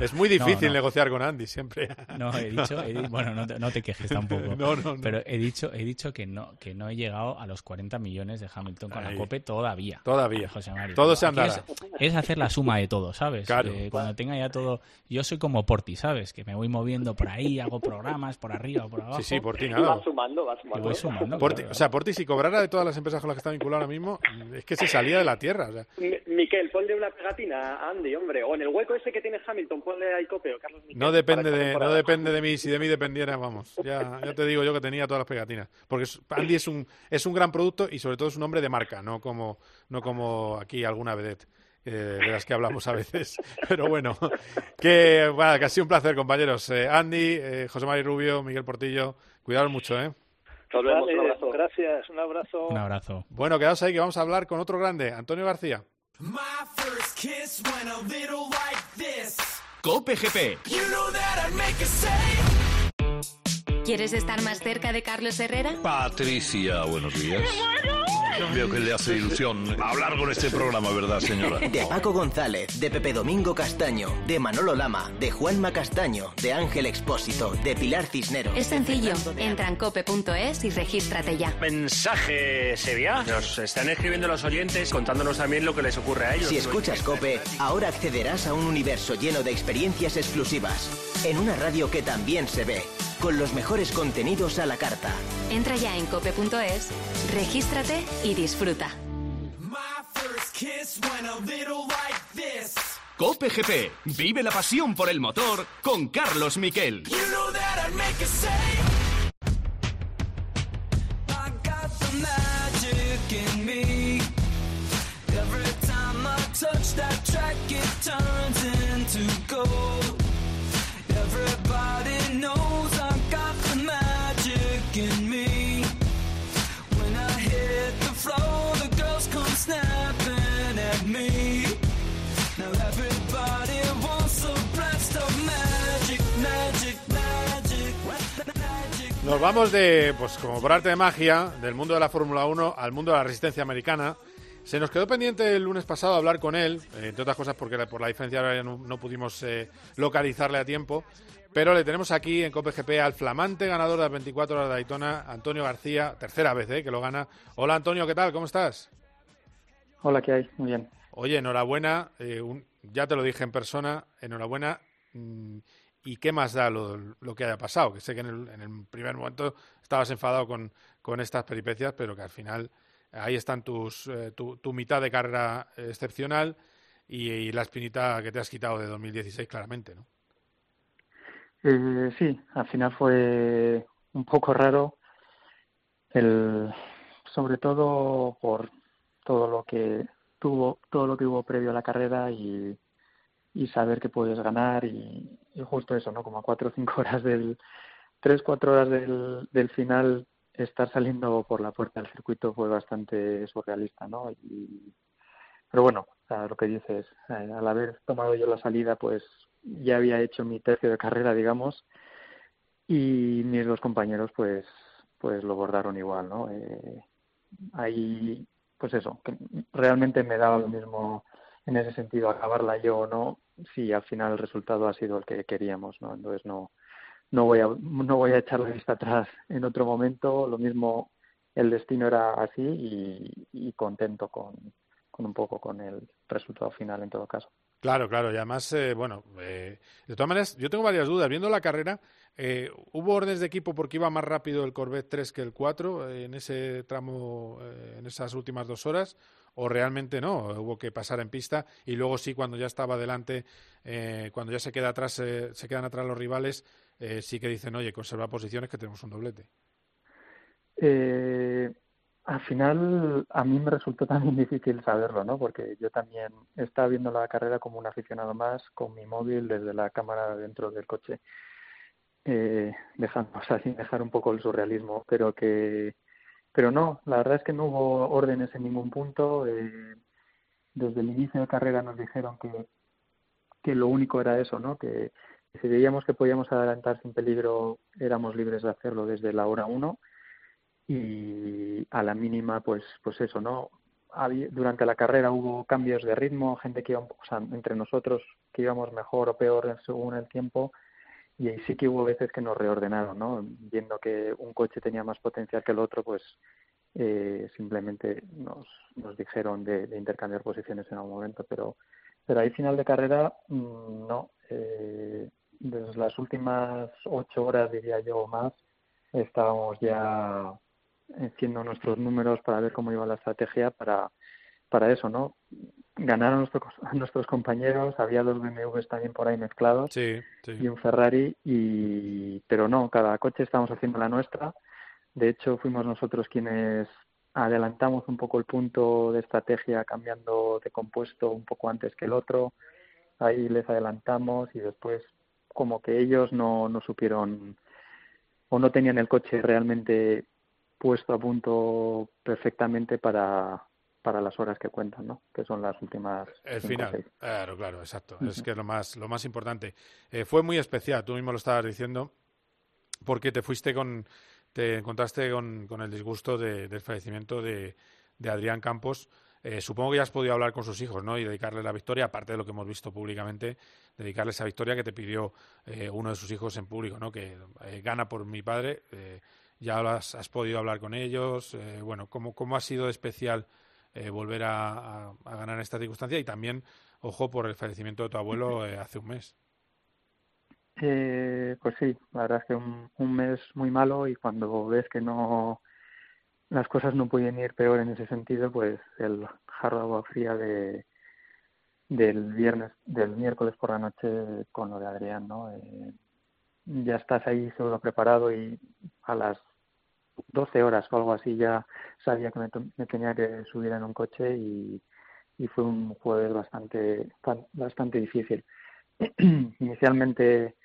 Es muy difícil negociar con Andy, siempre. No, he dicho, bueno, no te, no te, quejes tampoco. no, no, Pero he dicho, he dicho que no, que no he llegado a los 40 millones de Hamilton con la cope todavía. Todavía. Todo se andará. Es, hacer la suma de todo, ¿sabes? Eh, cuando tenga ya todo... Yo soy como Porti, ¿sabes? Que me voy moviendo por ahí, hago programas por arriba o por abajo. Sí, sí, Porti nada. Va sumando, va sumando. voy sumando. O sea, Porti si cobrara de todas las empresas con las que está vinculado ahora mismo, es que se salía de la tierra. O sea. Miquel, ponle una pegatina a Andy, hombre. O en el hueco ese que tiene Hamilton, ponle ahí copeo, Carlos Miquel. No depende, de, no depende de mí. Si de mí dependiera, vamos. Ya, ya te digo yo que tenía todas las pegatinas. Porque Andy es un, es un gran producto y sobre todo es un hombre de marca, no como, no como aquí alguna vedette. Eh, de las que hablamos a veces. Pero bueno, que, bueno, que ha sido un placer, compañeros. Eh, Andy, eh, José María Rubio, Miguel Portillo, cuidados mucho, ¿eh? Gracias, un abrazo. Un abrazo. Bueno, quedaos ahí que vamos a hablar con otro grande, Antonio García. Cope GP. ¿Quieres estar más cerca de Carlos Herrera? Patricia, buenos días. Veo que le hace ilusión hablar con este programa, ¿verdad, señora? De Paco González, de Pepe Domingo Castaño, de Manolo Lama, de Juanma Castaño, de Ángel Expósito, de Pilar Cisneros. Es sencillo. Entra en cope.es y regístrate ya. Mensaje Sevilla. Nos están escribiendo los oyentes contándonos también lo que les ocurre a ellos. Si escuchas Cope, ahora accederás a un universo lleno de experiencias exclusivas. En una radio que también se ve con los mejores contenidos a la carta. Entra ya en cope.es, regístrate y disfruta. Cope GP, vive la pasión por el motor con Carlos Miquel. Nos vamos de, pues como por arte de magia, del mundo de la Fórmula 1 al mundo de la resistencia americana. Se nos quedó pendiente el lunes pasado hablar con él, eh, entre otras cosas porque por la diferencia no, no pudimos eh, localizarle a tiempo, pero le tenemos aquí en COPGP al flamante ganador de las 24 horas de Daytona, Antonio García, tercera vez eh, que lo gana. Hola Antonio, ¿qué tal? ¿Cómo estás? Hola, ¿qué hay? Muy bien. Oye, enhorabuena, ya te lo dije en persona, enhorabuena. Mm, y qué más da lo, que haya pasado, que sé que en el, primer momento estabas enfadado con, estas peripecias, pero que al final ahí están tus, eh, tu, mitad de carrera excepcional y, la espinita que te has quitado de 2016 claramente, ¿no? Eh, sí, al final fue un poco raro, el, sobre todo por todo lo que tuvo, todo lo que hubo previo a la carrera y y saber que puedes ganar y, justo eso, ¿no? Como a cuatro o cinco horas del, tres, cuatro horas del, del final, estar saliendo por la puerta del circuito fue bastante surrealista, ¿no? Y, pero bueno, lo que dices, eh, al haber tomado yo la salida, pues ya había hecho mi tercio de carrera, digamos, y mis dos compañeros, pues, pues lo bordaron igual, ¿no? Eh, ahí, pues eso, que realmente me daba lo mismo en ese sentido acabarla yo o no, si al final el resultado ha sido el que queríamos, ¿no? Entonces no no voy a no voy a echar la vista atrás en otro momento, lo mismo el destino era así y, contento con, con un poco con el resultado final en todo caso. Claro, claro, y además, eh, bueno, eh, de todas maneras, yo tengo varias dudas. Viendo la carrera, eh, ¿hubo órdenes de equipo porque iba más rápido el Corvette 3 que el 4 en ese tramo, en esas últimas dos horas? O realmente no, hubo que pasar en pista y luego sí cuando ya estaba adelante, eh, cuando ya se queda atrás, eh, se quedan atrás los rivales, eh, sí que dicen, oye, conserva posiciones que tenemos un doblete. al final a mí me resultó también difícil saberlo, ¿no? Porque yo también estaba viendo la carrera como un aficionado más con mi móvil desde la cámara dentro del coche, eh, dejando, o sea, sin dejar un poco el surrealismo, pero que, pero no, la verdad es que no hubo órdenes en ningún punto. Eh, desde el inicio de carrera nos dijeron que, que lo único era eso, ¿no? Que si veíamos que podíamos adelantar sin peligro, éramos libres de hacerlo desde la hora uno y a la mínima, pues, pues eso, ¿no? durante la carrera hubo cambios de ritmo, gente que iba, o sea, entre nosotros que íbamos mejor o peor según el tiempo, y ahí sí que hubo veces que nos reordenaron, ¿no? Viendo que un coche tenía más potencial que el otro, pues eh, simplemente nos, nos dijeron de, intercambiar posiciones en algún momento, pero, pero ahí final de carrera, mm, no. Eh, desde las últimas ocho horas, diría yo, o más, estábamos ya haciendo nuestros números para ver cómo iba la estrategia para, para eso, ¿no? Ganaron nuestros, nuestros compañeros, había dos BMWs también por ahí mezclados y un Ferrari, y pero no, cada coche estábamos haciendo la nuestra. De hecho, fuimos nosotros quienes adelantamos un poco el punto de estrategia cambiando de compuesto un poco antes que el otro. Ahí les adelantamos y después como que ellos no, no supieron o no tenían el coche realmente puesto a punto perfectamente para, para las horas que cuentan, ¿no? Que son las últimas. El final, claro, claro, exacto. Es que es lo más, lo más importante. Eh, fue muy especial, tú mismo lo estabas diciendo, porque te fuiste con, te encontraste con, con el disgusto del fallecimiento de, de Adrián Campos. Eh, supongo que ya has podido hablar con sus hijos, ¿no? Y dedicarle la victoria, aparte de lo que hemos visto públicamente, dedicarle esa victoria que te pidió eh, uno de sus hijos en público, ¿no? Que gana por mi padre ya has, has podido hablar con ellos. Eh, bueno, ¿cómo, ¿cómo ha sido especial eh, volver a, a, ganar esta circunstancia? Y también, ojo, por el fallecimiento de tu abuelo eh, hace un mes. Eh, pues sí, la verdad es que un, un mes muy malo y cuando ves que no las cosas no pueden ir peor en ese sentido, pues el jarro de agua fría de del viernes, del miércoles por la noche con lo de Adrián, ¿no? Eh, ya estás ahí seguro preparado y a las 12 horas o algo así ya sabía que me, tenía que subir en un coche y, y fue un jueves bastante bastante difícil. Inicialmente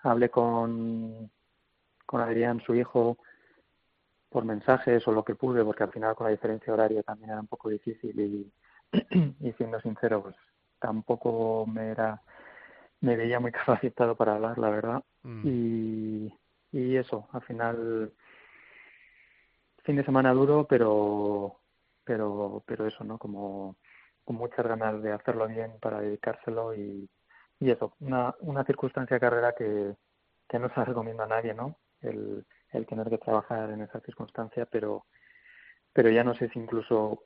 hablé con, con Adrián, su hijo, por mensajes o lo que pude, porque al final con la diferencia horaria también era un poco difícil y, y siendo sincero, pues tampoco me era me veía muy capacitado para hablar, la verdad. Mm. Y, y eso, al final fin de semana duro, pero pero pero eso, ¿no? Como con muchas ganas de hacerlo bien para dedicárselo y, y eso, una, una circunstancia carrera que, que no se recomiendo a nadie, ¿no? El, el tener que trabajar en esa circunstancia, pero pero ya no sé si incluso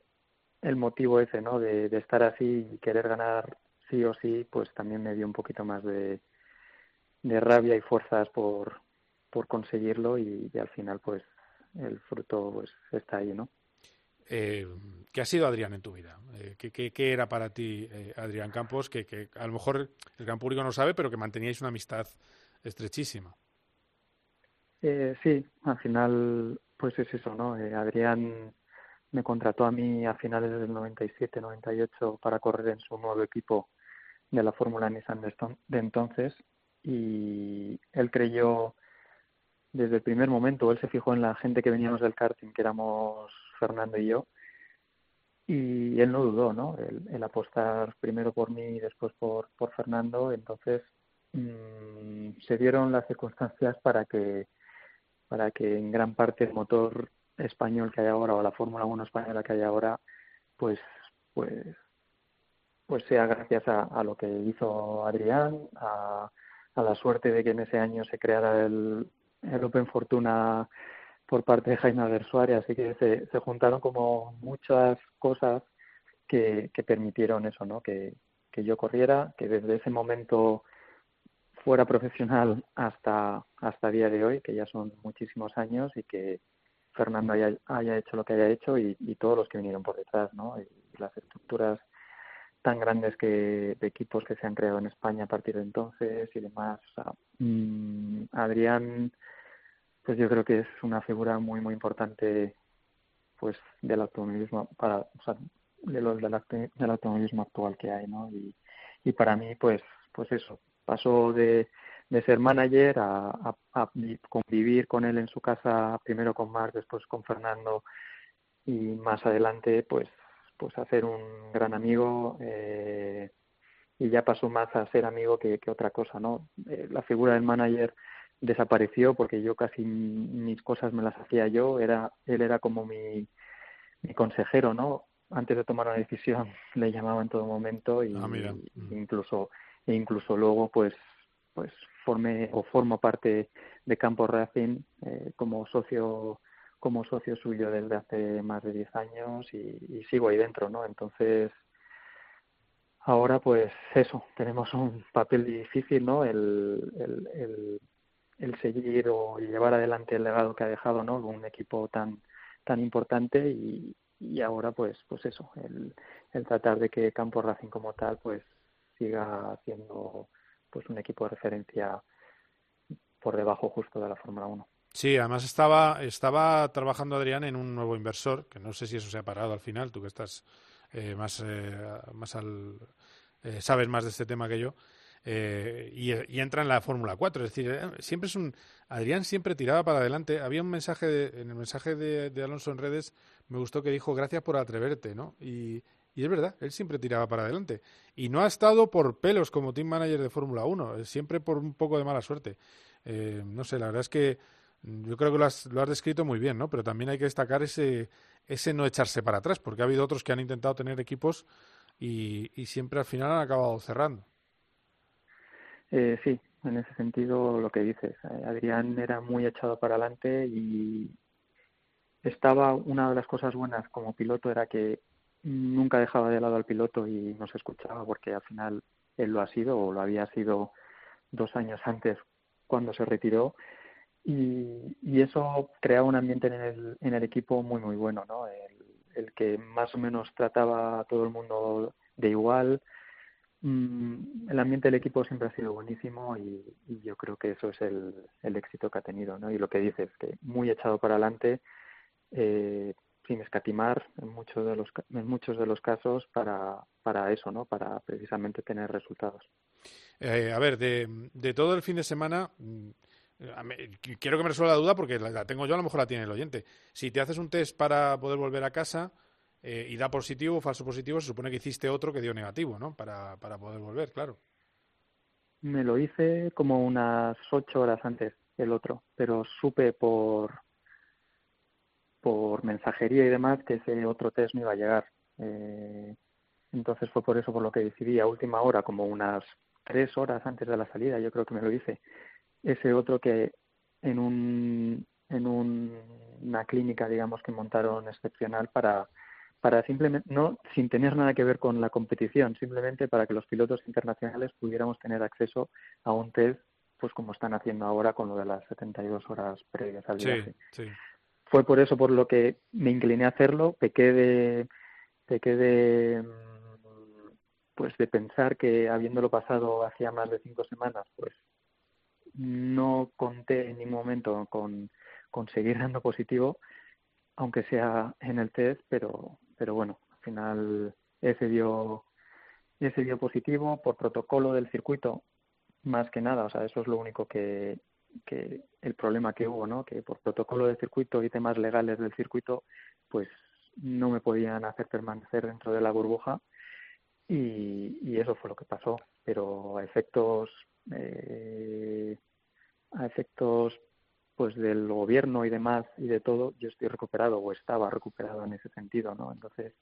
el motivo ese, ¿no? De, de estar así y querer ganar sí o sí, pues también me dio un poquito más de, de rabia y fuerzas por, por conseguirlo y, y al final pues el fruto pues está ahí, ¿no? Eh, ¿Qué ha sido Adrián en tu vida? Eh, ¿qué, qué, qué, era para ti eh, Adrián Campos? Que, que, a lo mejor el gran público no sabe, pero que manteníais una amistad estrechísima. Eh, sí, al final, pues es eso, ¿no? Eh, Adrián me contrató a mí a finales del 97-98 para correr en su nuevo equipo de la Fórmula Nissan de, de entonces y él creyó desde el primer momento. Él se fijó en la gente que veníamos del karting, que éramos Fernando y yo, y él no dudó, ¿no? El, apostar primero por mí y después por, por Fernando. Entonces mmm, se dieron las circunstancias para que para que en gran parte el motor español que hay ahora o la Fórmula 1 española que hay ahora pues pues pues sea gracias a, a lo que hizo Adrián, a, a la suerte de que en ese año se creara el, el Open Fortuna por parte de Jaime Albert Suárez, así que se, se juntaron como muchas cosas que, que permitieron eso, ¿no? Que, que yo corriera, que desde ese momento fuera profesional hasta hasta día de hoy, que ya son muchísimos años y que Fernando haya, haya hecho lo que haya hecho y, y todos los que vinieron por detrás, ¿no? Y las estructuras tan grandes que de equipos que se han creado en España a partir de entonces y demás. O sea, mmm, Adrián, pues yo creo que es una figura muy muy importante pues del automovilismo para o sea, de los del, automovilismo actual que hay no y, y para mí pues pues eso pasó de, de ser manager a, a, a, convivir con él en su casa primero con Marc después con Fernando y más adelante pues pues a ser un gran amigo eh, y ya pasó más a ser amigo que, que otra cosa no eh, la figura del manager desapareció porque yo casi mis cosas me las hacía yo, era él era como mi, mi consejero, ¿no? Antes de tomar una decisión le llamaba en todo momento y, ah, y incluso e incluso luego pues pues formé o formo parte de Campo Racing eh, como socio como socio suyo desde hace más de 10 años y, sigo ahí dentro, ¿no? Entonces ahora pues eso tenemos un papel difícil no el, el, el, el seguir o llevar adelante el legado que ha dejado no un equipo tan tan importante y, y ahora pues pues eso el, el tratar de que Campo Racing como tal pues siga siendo pues un equipo de referencia por debajo justo de la Fórmula 1. Sí, además estaba estaba trabajando Adrián en un nuevo inversor, que no sé si eso se ha parado al final, tú que estás eh, más eh, más al eh, sabes más de este tema que yo, eh, y, y, entra en la Fórmula 4. Es decir, siempre es un. Adrián siempre tiraba para adelante. Había un mensaje, de, en el mensaje de, Alonso en redes, me gustó que dijo gracias por atreverte, ¿no? Y, y, es verdad, él siempre tiraba para adelante. Y no ha estado por pelos como team manager de Fórmula 1, siempre por un poco de mala suerte. No sé, la verdad es que yo creo que lo has, lo has descrito muy bien, ¿no? Pero también hay que destacar ese, ese no echarse para atrás, porque ha habido otros que han intentado tener equipos y, y siempre al final han acabado cerrando. Eh, sí, en ese sentido lo que dices. Eh, Adrián era muy echado para adelante y estaba una de las cosas buenas como piloto era que nunca dejaba de lado al piloto y no se escuchaba porque al final él lo ha sido o lo había sido dos años antes cuando se retiró y, eso creaba un ambiente en el, en el equipo muy muy bueno, ¿no? El, que más o menos trataba a todo el mundo de igual, Mm, el ambiente del equipo siempre ha sido buenísimo y, y yo creo que eso es el, el, éxito que ha tenido, ¿no? Y lo que dices, que muy echado para adelante, eh, sin escatimar en muchos de los en muchos de los casos para, para eso, ¿no? Para precisamente tener resultados. Eh, a ver, de, de todo el fin de semana, mm, quiero que me resuelva la duda porque la tengo yo, a lo mejor la tiene el oyente. Si te haces un test para poder volver a casa, eh, y da positivo falso positivo, se supone que hiciste otro que dio negativo, ¿no? Para, para poder volver, claro. Me lo hice como unas ocho horas antes el otro, pero supe por por mensajería y demás que ese otro test no iba a llegar. Eh, entonces fue por eso por lo que decidí a última hora, como unas tres horas antes de la salida, yo creo que me lo hice. Ese otro que en un en un, una clínica, digamos, que montaron excepcional para para simplemente, no sin tener nada que ver con la competición, simplemente para que los pilotos internacionales pudiéramos tener acceso a un test, pues como están haciendo ahora con lo de las 72 horas previas al viaje. Sí, sí. Fue por eso por lo que me incliné a hacerlo, pequé de, pequé de, pues de pensar que habiéndolo pasado hacía más de cinco semanas, pues no conté en ningún momento con, con seguir dando positivo, aunque sea en el test, pero pero bueno, al final ese dio, ese dio positivo por protocolo del circuito, más que nada, o sea, eso es lo único que, que el problema que hubo, ¿no? Que por protocolo del circuito y temas legales del circuito, pues no me podían hacer permanecer dentro de la burbuja y, y eso fue lo que pasó. Pero a efectos, eh, a efectos pues del gobierno y demás y de todo, yo estoy recuperado o estaba recuperado en ese sentido, ¿no? Entonces,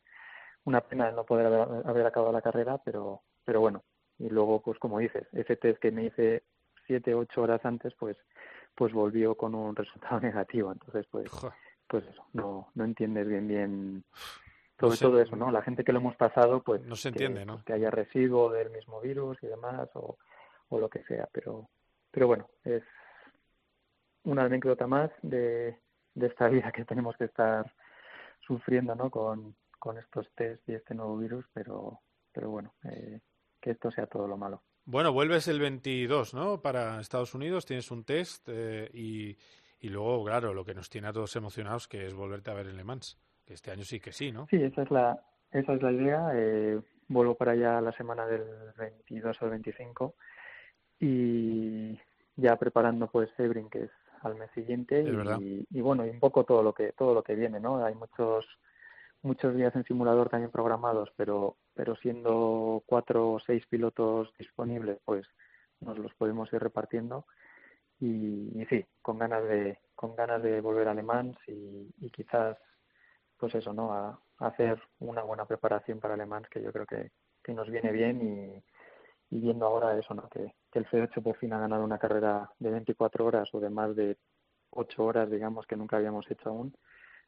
una pena no poder haber, haber acabado la carrera, pero, pero bueno. Y luego, pues como dices, ese test que me hice siete, ocho horas antes, pues, pues volvió con un resultado negativo. Entonces, pues, pues eso, no, no entiendes bien, bien no sé, todo eso, ¿no? La gente que lo hemos pasado, pues, no se entiende, que, ¿no? que haya residuo del mismo virus y demás, o, o lo que sea, pero, pero bueno, es una anécdota más de, de esta vida que tenemos que estar sufriendo ¿no? con, con estos test y este nuevo virus, pero, pero bueno, eh, que esto sea todo lo malo. Bueno, vuelves el 22, ¿no? Para Estados Unidos, tienes un test eh, y, y luego, claro, lo que nos tiene a todos emocionados, que es volverte a ver en Le Mans. Que este año sí que sí, ¿no? Sí, esa es la, esa es la idea. Eh, vuelvo para allá la semana del 22 al 25 y ya preparando pues Sebring, que es al mes siguiente y, y, bueno, y un poco todo lo que todo lo que viene, ¿no? Hay muchos muchos días en simulador también programados, pero pero siendo cuatro o seis pilotos disponibles, pues nos los podemos ir repartiendo y, sí, con ganas de con ganas de volver a Alemán y, y quizás pues eso, ¿no? A, hacer una buena preparación para Alemán que yo creo que, que nos viene bien y, y viendo ahora eso, ¿no? Que, que, el C8 por fin ha ganado una carrera de 24 horas o de más de 8 horas, digamos, que nunca habíamos hecho aún.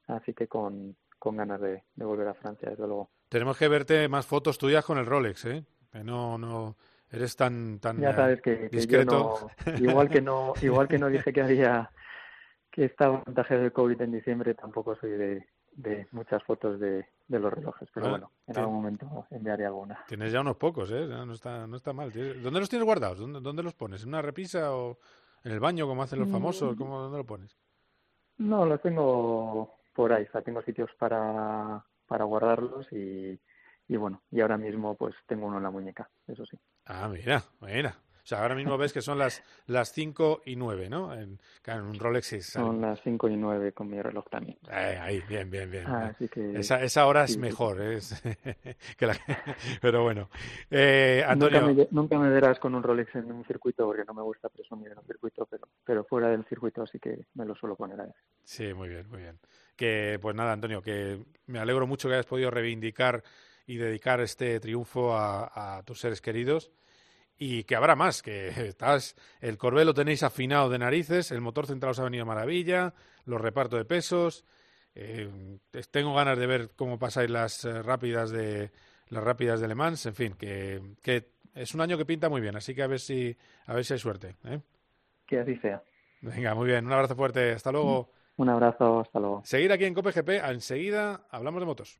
Así que con, con ganas de, de volver a Francia, desde luego. Tenemos que verte más fotos tuyas con el Rolex, ¿eh? Que no, no, eres tan, tan ya sabes que, discreto. igual que no, igual que no dije que había que estaba contagiado de COVID en diciembre, tampoco soy de, de muchas fotos de, de los relojes, pero bueno, en algún momento enviaré alguna. Tienes ya unos pocos, ¿eh? No está, no está mal. ¿Dónde los tienes guardados? ¿Dónde, ¿Dónde los pones? ¿En una repisa o en el baño, como hacen los famosos? ¿Cómo, ¿Dónde los pones? No, los tengo por ahí, o sea, tengo sitios para, para guardarlos y, y bueno, y ahora mismo pues tengo uno en la muñeca, eso sí. Ah, mira, mira. Sea, ahora mismo ves que son las las 5 y 9, ¿no? En, en un Rolex es, Son las 5 y 9 con mi reloj también. Eh, ahí, bien, bien, bien. Ah, así que, esa, esa hora es mejor, es que la, pero bueno. Eh, Antonio... Nunca me, nunca me, verás con un Rolex en un circuito porque no me gusta presumir en un circuito, pero, pero fuera del circuito sí que me lo suelo poner ahí. Sí, muy bien, muy bien. Que, pues nada, Antonio, que me alegro mucho que hayas podido reivindicar y dedicar este triunfo a, a tus seres queridos y que habrá más, que estás, el Corvée lo tenéis afinado de narices, el motor central os ha venido maravilla, los repartos de pesos, eh, tengo ganas de ver cómo pasáis las eh, rápidas de las rápidas de Le Mans, en fin, que, que es un año que pinta muy bien, así que a ver si a ver si hay suerte. ¿eh? Que así sea. Venga, muy bien, un abrazo fuerte, hasta luego. Un abrazo, hasta luego. Seguir aquí en Cope GP, enseguida hablamos de motos.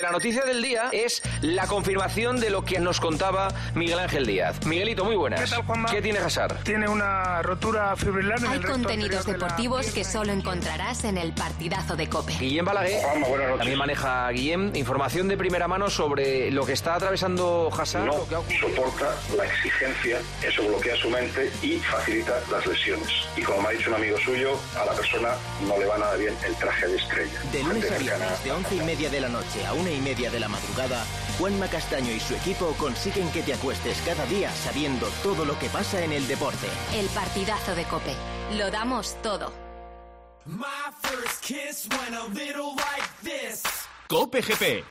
La noticia del día es la confirmación de lo que nos contaba Miguel Ángel Díaz. Miguelito, muy buenas. ¿Qué tal, Juanma? ¿Qué tiene Hazard? Tiene una rotura fibrilar en Hay el contenidos anterior de la deportivos que solo encontrarás en el partidazo de Cope. Guillem Balaguer también maneja Guillem. Información de primera mano sobre lo que está atravesando Hazard. no lo que ha ocurrido. soporta la exigencia, eso bloquea su mente y facilita las lesiones. Y como me ha dicho un amigo suyo, a la persona no le va nada bien el traje de estrella. De lunes a viernes, de once y media de la noche a una y media de la madrugada, Juanma Castaño y su equipo consiguen que te acuestes cada día sabiendo todo lo que pasa en el deporte. El partidazo de Cope. Lo damos todo. Cope GP.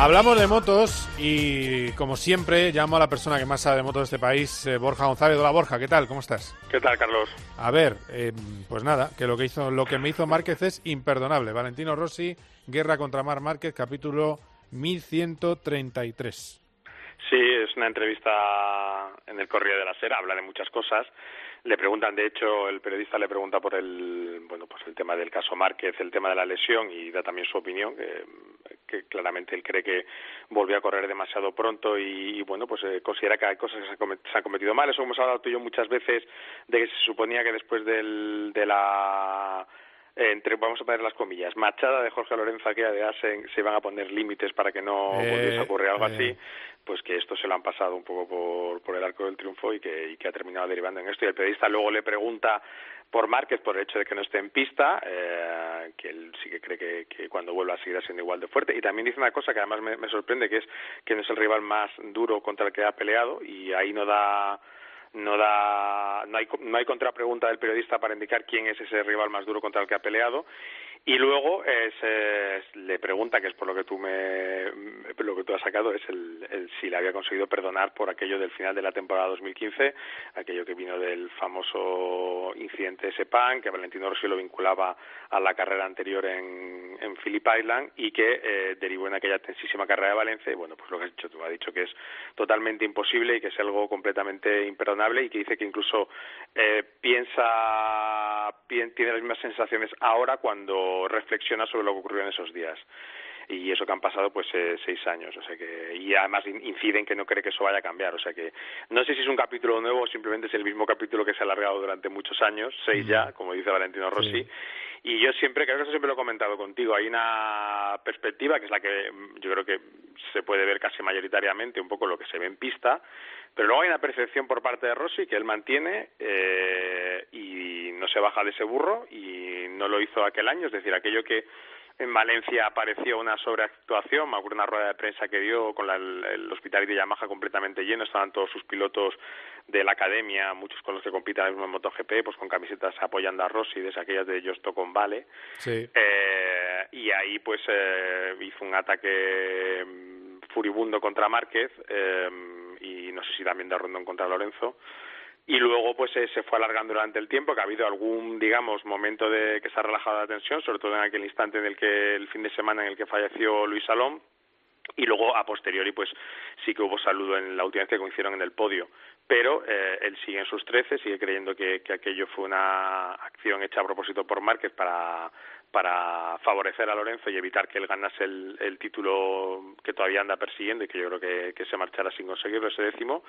Hablamos de motos y, como siempre, llamo a la persona que más sabe de motos de este país, eh, Borja González. Hola, Borja, ¿qué tal? ¿Cómo estás? ¿Qué tal, Carlos? A ver, eh, pues nada, que lo que hizo, lo que me hizo Márquez es imperdonable. Valentino Rossi, Guerra contra Mar Márquez, capítulo 1133. Sí, es una entrevista en el Correo de la Sera, habla de muchas cosas. Le preguntan, de hecho, el periodista le pregunta por el, bueno, pues el tema del caso Márquez, el tema de la lesión y da también su opinión, que, que claramente él cree que volvió a correr demasiado pronto y, y, bueno, pues eh, considera que hay cosas que se han, comet- se han cometido mal. Eso hemos hablado tú y yo muchas veces de que se suponía que después del, de la eh, entre, vamos a poner las comillas, machada de Jorge Lorenzo aquella de Asen, se iban a poner límites para que no Eh, volviese a ocurrir algo eh. así, pues que esto se lo han pasado un poco por, por el arco del triunfo y que, y que ha terminado derivando en esto. Y el periodista luego le pregunta por Márquez por el hecho de que no esté en pista, eh, que él sí que cree que, cuando vuelva seguirá siendo igual de fuerte. Y también dice una cosa que además me, me sorprende, que es que no es el rival más duro contra el que ha peleado y ahí no da no da no hay no hay contrapregunta del periodista para indicar quién es ese rival más duro contra el que ha peleado Y luego le pregunta, que es por lo que tú me lo que tú has sacado, es el, si le había conseguido perdonar por aquello del final de la temporada 2015, aquello que vino del famoso incidente Sepan, que Valentino Rossi lo vinculaba a la carrera anterior en, en Phillip Island y que eh, derivó en aquella tensísima carrera de Valencia. Y bueno, pues lo que has dicho tú, ha dicho que es totalmente imposible y que es algo completamente imperdonable y que dice que incluso eh, piensa, tiene las mismas sensaciones ahora cuando reflexiona sobre lo que ocurrió en esos días. Y eso que han pasado pues eh, seis años o sea que y además inciden que no cree que eso vaya a cambiar o sea que no sé si es un capítulo nuevo o simplemente es el mismo capítulo que se ha alargado durante muchos años seis ya como dice Valentino Rossi. Y yo siempre creo que eso siempre lo he comentado contigo hay una perspectiva que es la que mm, yo creo que se puede ver casi mayoritariamente un poco lo que se ve en pista pero luego hay una percepción por parte de Rossi que él mantiene eh, y no se baja de ese burro y no lo hizo aquel año, es decir, aquello que en Valencia apareció una sobreactuación, me acuerdo una rueda de prensa que dio con el hospital de Yamaha completamente lleno, estaban todos sus pilotos de la academia, muchos con los que compiten en MotoGP, pues con camisetas apoyando a Rossi, de aquellas de Justo con Vale. Sí. Eh, y ahí pues eh, hizo un ataque furibundo contra Márquez eh, y no sé si también de Rondón contra Lorenzo y luego pues se fue alargando durante el tiempo que ha habido algún digamos momento de que se ha relajado la tensión sobre todo en aquel instante en el que el fin de semana en el que falleció Luis Salón y luego a posteriori pues sí que hubo saludo en la audiencia que coincidieron en el podio. Pero eh, él sigue en sus trece sigue creyendo que, que aquello fue una acción hecha a propósito por Márquez para para favorecer a Lorenzo y evitar que él ganase el, título que todavía anda persiguiendo y que yo creo que, se marchara sin conseguirlo ese décimo.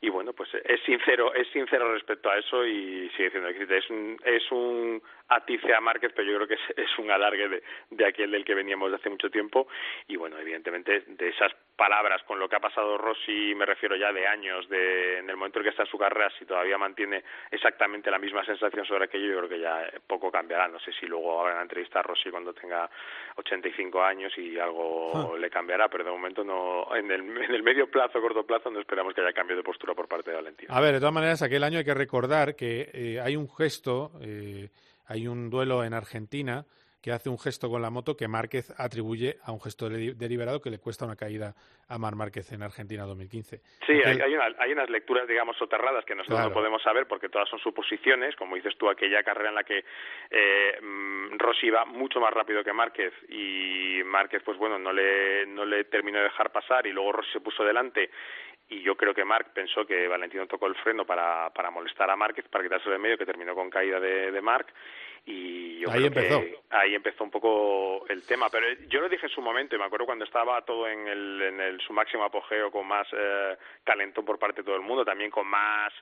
Y bueno pues es sincero es sincero respecto a eso y sigue diciendo que es un es un atice a Márquez pero yo creo que es, un alargue de, de, aquel del que veníamos de hace mucho tiempo. Y bueno evidentemente de esas palabras con lo que ha pasado Rossi me refiero ya de años de en el momento en que está en su carrera si todavía mantiene exactamente la misma sensación sobre aquello yo creo que ya poco cambiará no sé si luego habrá entrevista a Rossi cuando tenga 85 años y algo le cambiará, pero de momento no, en el, en el medio plazo, corto plazo, no esperamos que haya cambio de postura por parte de Valentino. A ver, de todas maneras, aquel año hay que recordar que eh, hay un gesto, eh, hay un duelo en Argentina que hace un gesto con la moto que Márquez atribuye a un gesto deliberado que le cuesta una caída a Mar Márquez en Argentina 2015. Sí, hay, hay, unas lecturas, digamos, soterradas que nosotros no podemos saber porque todas son suposiciones, como dices tú, aquella carrera en la que eh, mm, Rossi iba mucho más rápido que Márquez y Márquez, pues bueno, no le, no le terminó de dejar pasar y luego Rossi se puso delante y yo creo que Marc pensó que Valentino tocó el freno para, para molestar a Márquez, para quitarse de medio, que terminó con caída de, de Marc y yo ahí empezó. que ahí empezó un poco el tema pero yo lo dije en su momento y me acuerdo cuando estaba todo en el, en el su máximo apogeo con más eh, calentón por parte de todo el mundo también con más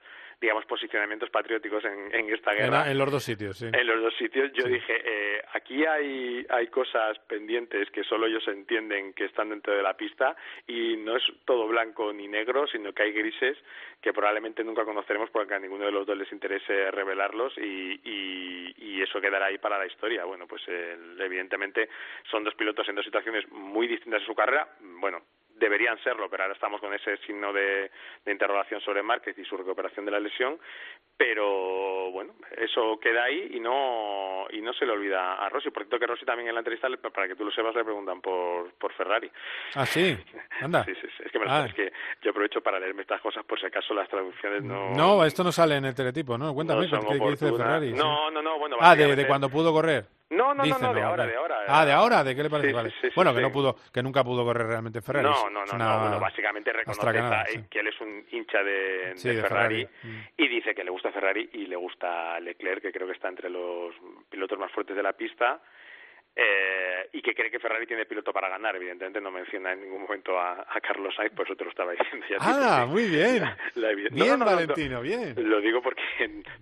digamos, posicionamientos patrióticos en, en esta guerra. En, los dos sitios, sí. En los dos sitios yo dije, eh, aquí hay, hay cosas pendientes que solo ellos entienden que están dentro de la pista y no es todo blanco ni negro, sino que hay grises que probablemente nunca conoceremos porque a ninguno de los dos les interese revelarlos y, y, y eso quedará ahí para la historia. Bueno, pues evidentemente son dos pilotos en dos situaciones muy distintas en su carrera. Bueno, deberían serlo, pero ahora estamos con ese signo de, de, interrogación sobre Márquez y su recuperación de la lesión, pero bueno, eso queda ahí y no y no se le olvida a Rossi, por cierto que Rossi también en la entrevista, para que tú lo sepas, le preguntan por, por Ferrari. Ah, sí, anda. sí, sí, Es, que me, ah. es que yo aprovecho para leerme estas cosas por si acaso las traducciones no... No, esto no sale en el teletipo, ¿no? Cuéntame, ¿qué, dice Ferrari? No, no, no, bueno... Ah, de, de cuando pudo correr. No, no, no, de ahora, de ahora. Ah, de ahora, ¿de qué le parece? vale. bueno, que no pudo, que nunca pudo correr realmente Ferrari. No, no, no, bueno, básicamente reconoce que él es un hincha de, Ferrari, mm. y dice que le gusta Ferrari y le gusta Leclerc, que creo que está entre los pilotos más fuertes de la pista eh, y que cree que Ferrari tiene piloto para ganar. Evidentemente no menciona en ningún momento a, Carlos Sainz, por eso te lo estaba diciendo. Ya ah, muy bien. bien, Valentino, bien. Lo digo porque...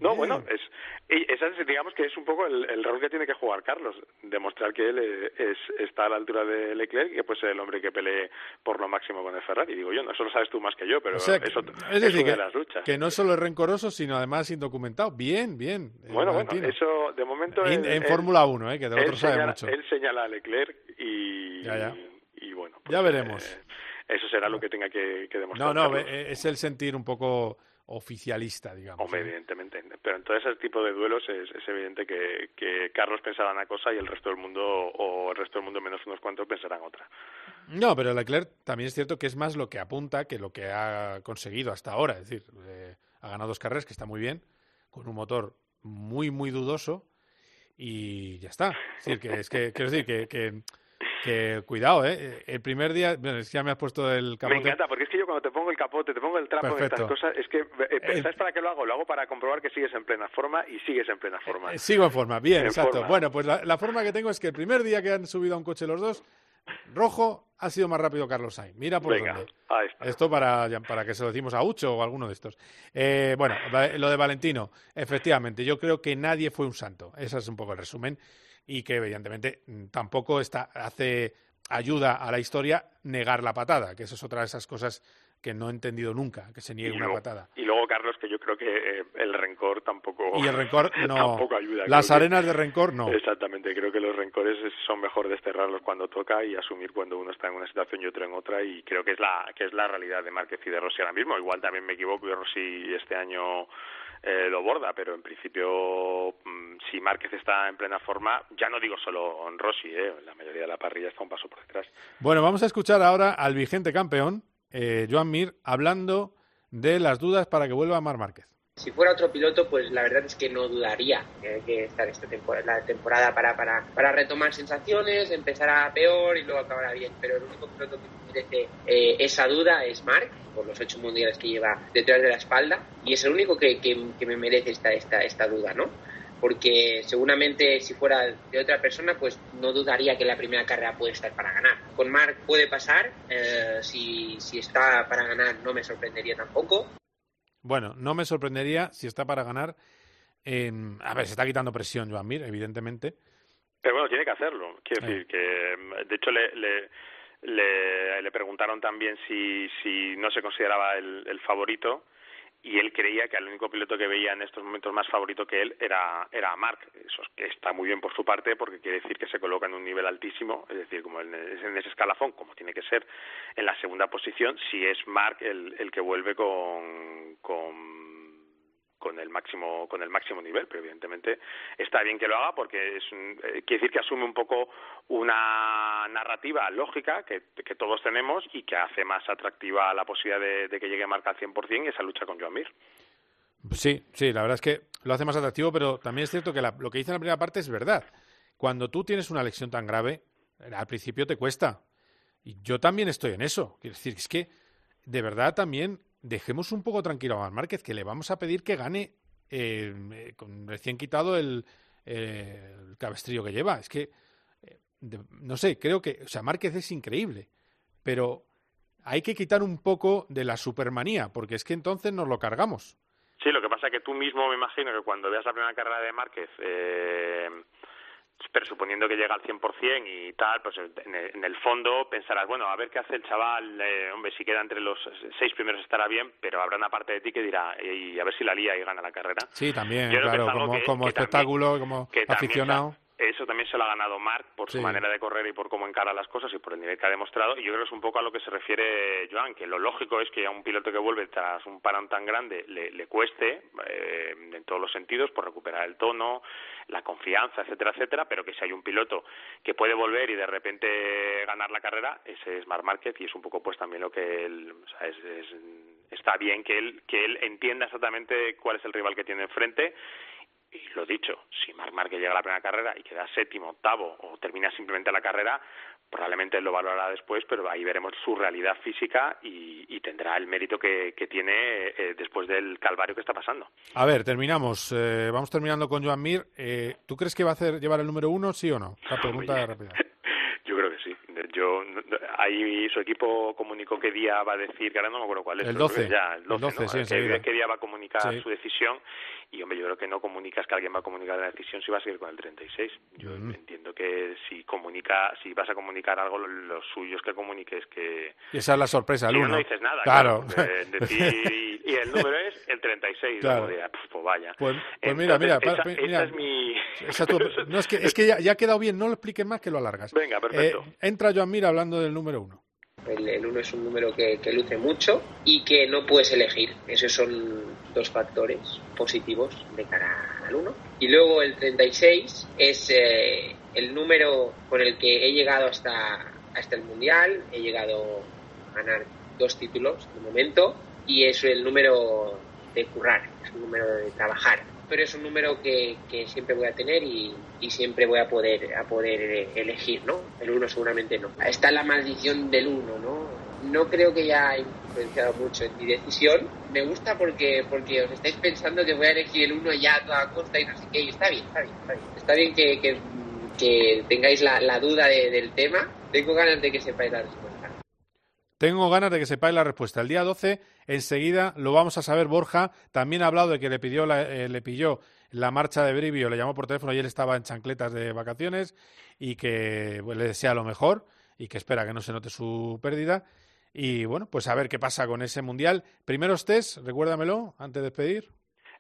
No, bueno, es, esa digamos que es un poco el, rol que tiene que jugar Carlos, demostrar que él es, está a la altura de Leclerc y que puede ser el hombre que pelee por lo máximo con el Ferrari. Digo yo, no, eso lo sabes tú más que yo, pero eso, es decir, que, las luchas. que no solo es rencoroso, sino además indocumentado. Bien, bien. Eh, bueno, bueno, eso de momento... En, Fórmula 1, eh, que de otro sabe mucho él señala a Leclerc y, y bueno. Pues, ya veremos. Eh, eso será lo que tenga que, demostrar. No, no, es el sentir un poco oficialista, digamos. Hombre, evidentemente. pero en todo ese tipo de duelos es, es evidente que, que Carlos pensaba una cosa y el resto del mundo, o el resto del mundo menos unos cuantos, pensarán otra. No, pero Leclerc también es cierto que es más lo que apunta que lo que ha conseguido hasta ahora. Es decir, eh, ha ganado dos carreras, que está muy bien, con un motor muy, muy dudoso y ya está. Es decir, que, es que quiero decir que, que que cuidado, ¿eh? El primer día, bueno, es que ya me has puesto el capote. Me encanta, porque es que yo cuando te pongo el capote, te pongo el trapo en estas cosas, es que, eh, ¿sabes para qué lo hago? Lo hago para comprobar que sigues en plena forma y sigues en plena forma. Eh, sigo en forma, bien, exacto. Bueno, pues la, forma que tengo es que el primer día que han subido a un coche los dos, rojo ha sido más rápido Carlos Sainz. Mira por dónde. Esto para, para que se lo decimos a Ucho o a alguno de estos. Eh, bueno, lo de Valentino, efectivamente, yo creo que nadie fue un santo. Ese es un poco el resumen y que evidentemente tampoco está, hace ayuda a la historia negar la patada, que eso es otra de esas cosas que no he entendido nunca, que se niegue una patada. Y luego, Carlos, que yo creo que eh, el rencor tampoco, y el rencor no, tampoco ayuda. Las arenas de rencor no. Exactamente, creo que los rencores son mejor desterrarlos cuando toca y asumir cuando uno está en una situación y otro en otra y creo que es la que es la realidad de Márquez y de Rossi ahora mismo. Igual también me equivoco y Rossi este año eh, lo borda, pero en principio mm, si Márquez está en plena forma, ya no digo solo en Rossi, eh, la mayoría de la parrilla está un paso por detrás. Bueno, vamos a escuchar ahora al vigente campeón, eh, Joan Mir, hablando de las dudas para que vuelva Mar Márquez. Si fuera otro piloto, pues la verdad es que no dudaría que estar esta temporada, la temporada para, para, para retomar sensaciones, empezar peor y luego acabará bien. Pero el único piloto que merece eh, esa duda es Mark, por los ocho mundiales que lleva detrás de la espalda, y es el único que, que, me merece esta, esta, esta duda, ¿no? Porque seguramente si fuera de otra persona, pues no dudaría que la primera carrera puede estar para ganar. Con Mark puede pasar, eh, si, si está para ganar no me sorprendería tampoco. Bueno, no me sorprendería si está para ganar. En... A ver, se está quitando presión Joan Mir, evidentemente. Pero bueno, tiene que hacerlo. Quiero decir que, de hecho, le, le, le, preguntaron también si, si no se consideraba el, el favorito y él creía que el único piloto que veía en estos momentos más favorito que él era, era Mark. Eso que está muy bien por su parte porque quiere decir que se coloca en un nivel altísimo, es decir, como en, en ese escalafón, como tiene que ser en la segunda posición, si es Mark el, el que vuelve con, con con el máximo con el máximo nivel pero evidentemente está bien que lo haga porque es eh, quiere decir que asume un poco una narrativa lógica que, todos tenemos y que hace más atractiva la posibilidad de, que llegue Marca al 100% y esa lucha con Joan Mir. Sí, sí, la verdad es que lo hace más atractivo, pero también es cierto que lo que dice en la primera parte es verdad. Cuando tú tienes una lesión tan grave, al principio te cuesta. Y yo también estoy en eso. Quiero decir, es que de verdad también dejemos un poco tranquilo a Mar Márquez, que le vamos a pedir que gane eh, con recién quitado el, eh, el, cabestrillo que lleva. Es que, eh, no sé, creo que, o sea, Márquez es increíble, pero hay que quitar un poco de la supermanía, porque es que entonces nos lo cargamos. Sí, lo que pasa es que tú mismo me imagino que cuando veas la primera carrera de Márquez, eh, pero suponiendo que llega al 100% y tal, pues en el, fondo pensarás, bueno, a ver qué hace el chaval, eh, hombre, si queda entre los seis primeros estará bien, pero habrá una parte de ti que dirá, y a ver si la lía y gana la carrera. Sí, también, claro, como, espectáculo, como aficionado eso también se lo ha ganado Mark por su manera de correr y por cómo encara las cosas y por el nivel que ha demostrado. Y yo creo que es un poco a lo que se refiere Joan, que lo lógico es que a un piloto que vuelve tras un parón tan grande le, le cueste, eh, en todos los sentidos, por recuperar el tono, la confianza, etcétera, etcétera, pero que si hay un piloto que puede volver y de repente ganar la carrera, ese es Marc Márquez y es un poco pues también lo que él, o sea, es, está bien que él, que él entienda exactamente cuál es el rival que tiene enfrente y lo dicho, si Marc Márquez llega a la primera carrera y queda séptimo, octavo o termina simplemente la carrera, probablemente lo valorará después, pero ahí veremos su realidad física y, tendrá el mérito que, tiene eh, después del calvario que está pasando. A ver, terminamos. Eh, vamos terminando con Joan Mir. Eh, ¿Tú crees que va a hacer llevar el número uno, sí o no? La pregunta rápida. Que sí. Yo, ahí su equipo comunicó qué día va a decir, que ahora no me acuerdo cuál es. El 12. Ya, el 12, sí, ¿Qué, día va a comunicar su decisión? Y, hombre, yo creo que no comunicas que alguien va a comunicar la decisión si va a seguir con el 36. Yo entiendo que si comunica, si vas a comunicar algo, lo, suyo es que comuniques que... esa es la sorpresa, el no dices nada. Claro. decir, y, el número es el 36. Claro. pues, vaya. Pues, pues mira, mira, esa, es mi... no, es que, es que ya, ya, ha quedado bien, no lo expliques más que lo alargas. Venga, perfecto. Eh, entra Joan Mira hablando del número uno. El 1 es un número que, luce mucho y que no puedes elegir. Esos son dos factores positivos de cara al 1. Y luego el 36 es eh, el número con el que he llegado hasta, hasta el Mundial. He llegado a ganar dos títulos de momento y es el número de currar, es un número de trabajar. Pero es un número que, que siempre voy a tener y, y, siempre voy a poder, a poder eh, elegir, ¿no? El 1 seguramente no. Está la maldición del 1, ¿no? No creo que haya influenciado mucho en mi decisión. Me gusta porque, porque os estáis pensando que voy a elegir el 1 ya a toda costa y no sé qué. Y está bien, está bien, está bien. Está bien que, que, tengáis la, la duda del tema. Tengo ganas de que sepáis la respuesta. Tengo ganas de que sepáis la respuesta. El día 12, enseguida lo vamos a saber. Borja también ha hablado de que le, pidió la, eh, le pilló la marcha de Brivio, le llamó por teléfono y él estaba en chancletas de vacaciones y que pues, le desea lo mejor y que espera que no se note su pérdida. Y bueno, pues a ver qué pasa con ese mundial. Primeros test, recuérdamelo antes de despedir.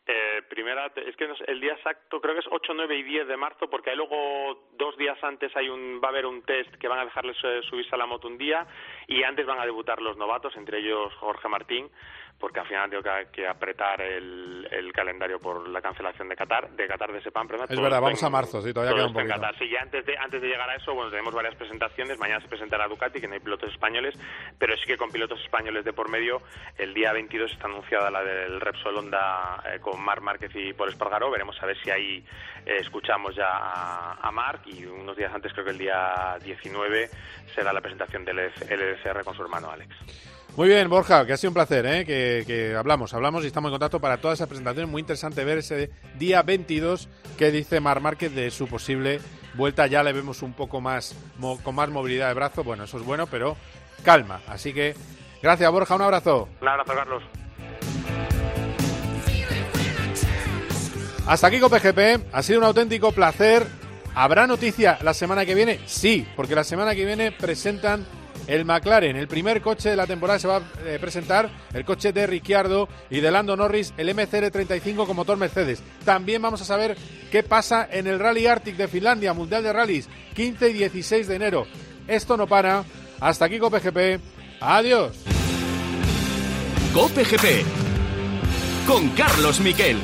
Eh, primera, es que el día exacto creo que es 8, 9 y 10 de marzo, porque hay luego dos días antes hay un, va a haber un test que van a dejarles eh, subirse a la moto un día y antes van a debutar los novatos, entre ellos Jorge Martín porque al final tengo que, apretar el, calendario por la cancelación de Qatar, de Qatar de Sepam. Es verdad, vamos a marzo, sí, todavía queda un poquito. Sí, ya antes de, antes de llegar a eso, bueno, tenemos varias presentaciones. Mañana se presentará Ducati, que no hay pilotos españoles, pero sí que con pilotos españoles de por medio, el día 22 está anunciada la del Repsol Honda eh, con Marc Márquez y Paul Espargaró. Veremos a ver si ahí eh, escuchamos ya a, a Marc y unos días antes, creo que el día 19, será la presentación del LSR con su hermano Alex. Muy bien, Borja, que ha sido un placer, ¿eh? que, hablamos, hablamos y estamos en contacto para toda esa presentación. Muy interesante ver ese día 22 que dice Mar Márquez de su posible vuelta. Ya le vemos un poco más, con más movilidad de brazo. Bueno, eso es bueno, pero calma. Así que, gracias, Borja, un abrazo. Un abrazo, Carlos. Hasta aquí con PGP. Ha sido un auténtico placer. ¿Habrá noticia la semana que viene? Sí, porque la semana que viene presentan el McLaren. El primer coche de la temporada se va a eh, presentar, el coche de Ricciardo y de Lando Norris, el MCR35 con motor Mercedes. También vamos a saber qué pasa en el Rally Arctic de Finlandia, Mundial de Rallys, 15 y 16 de enero. Esto no para. Hasta aquí GP. Adiós. GP con Carlos Miquel.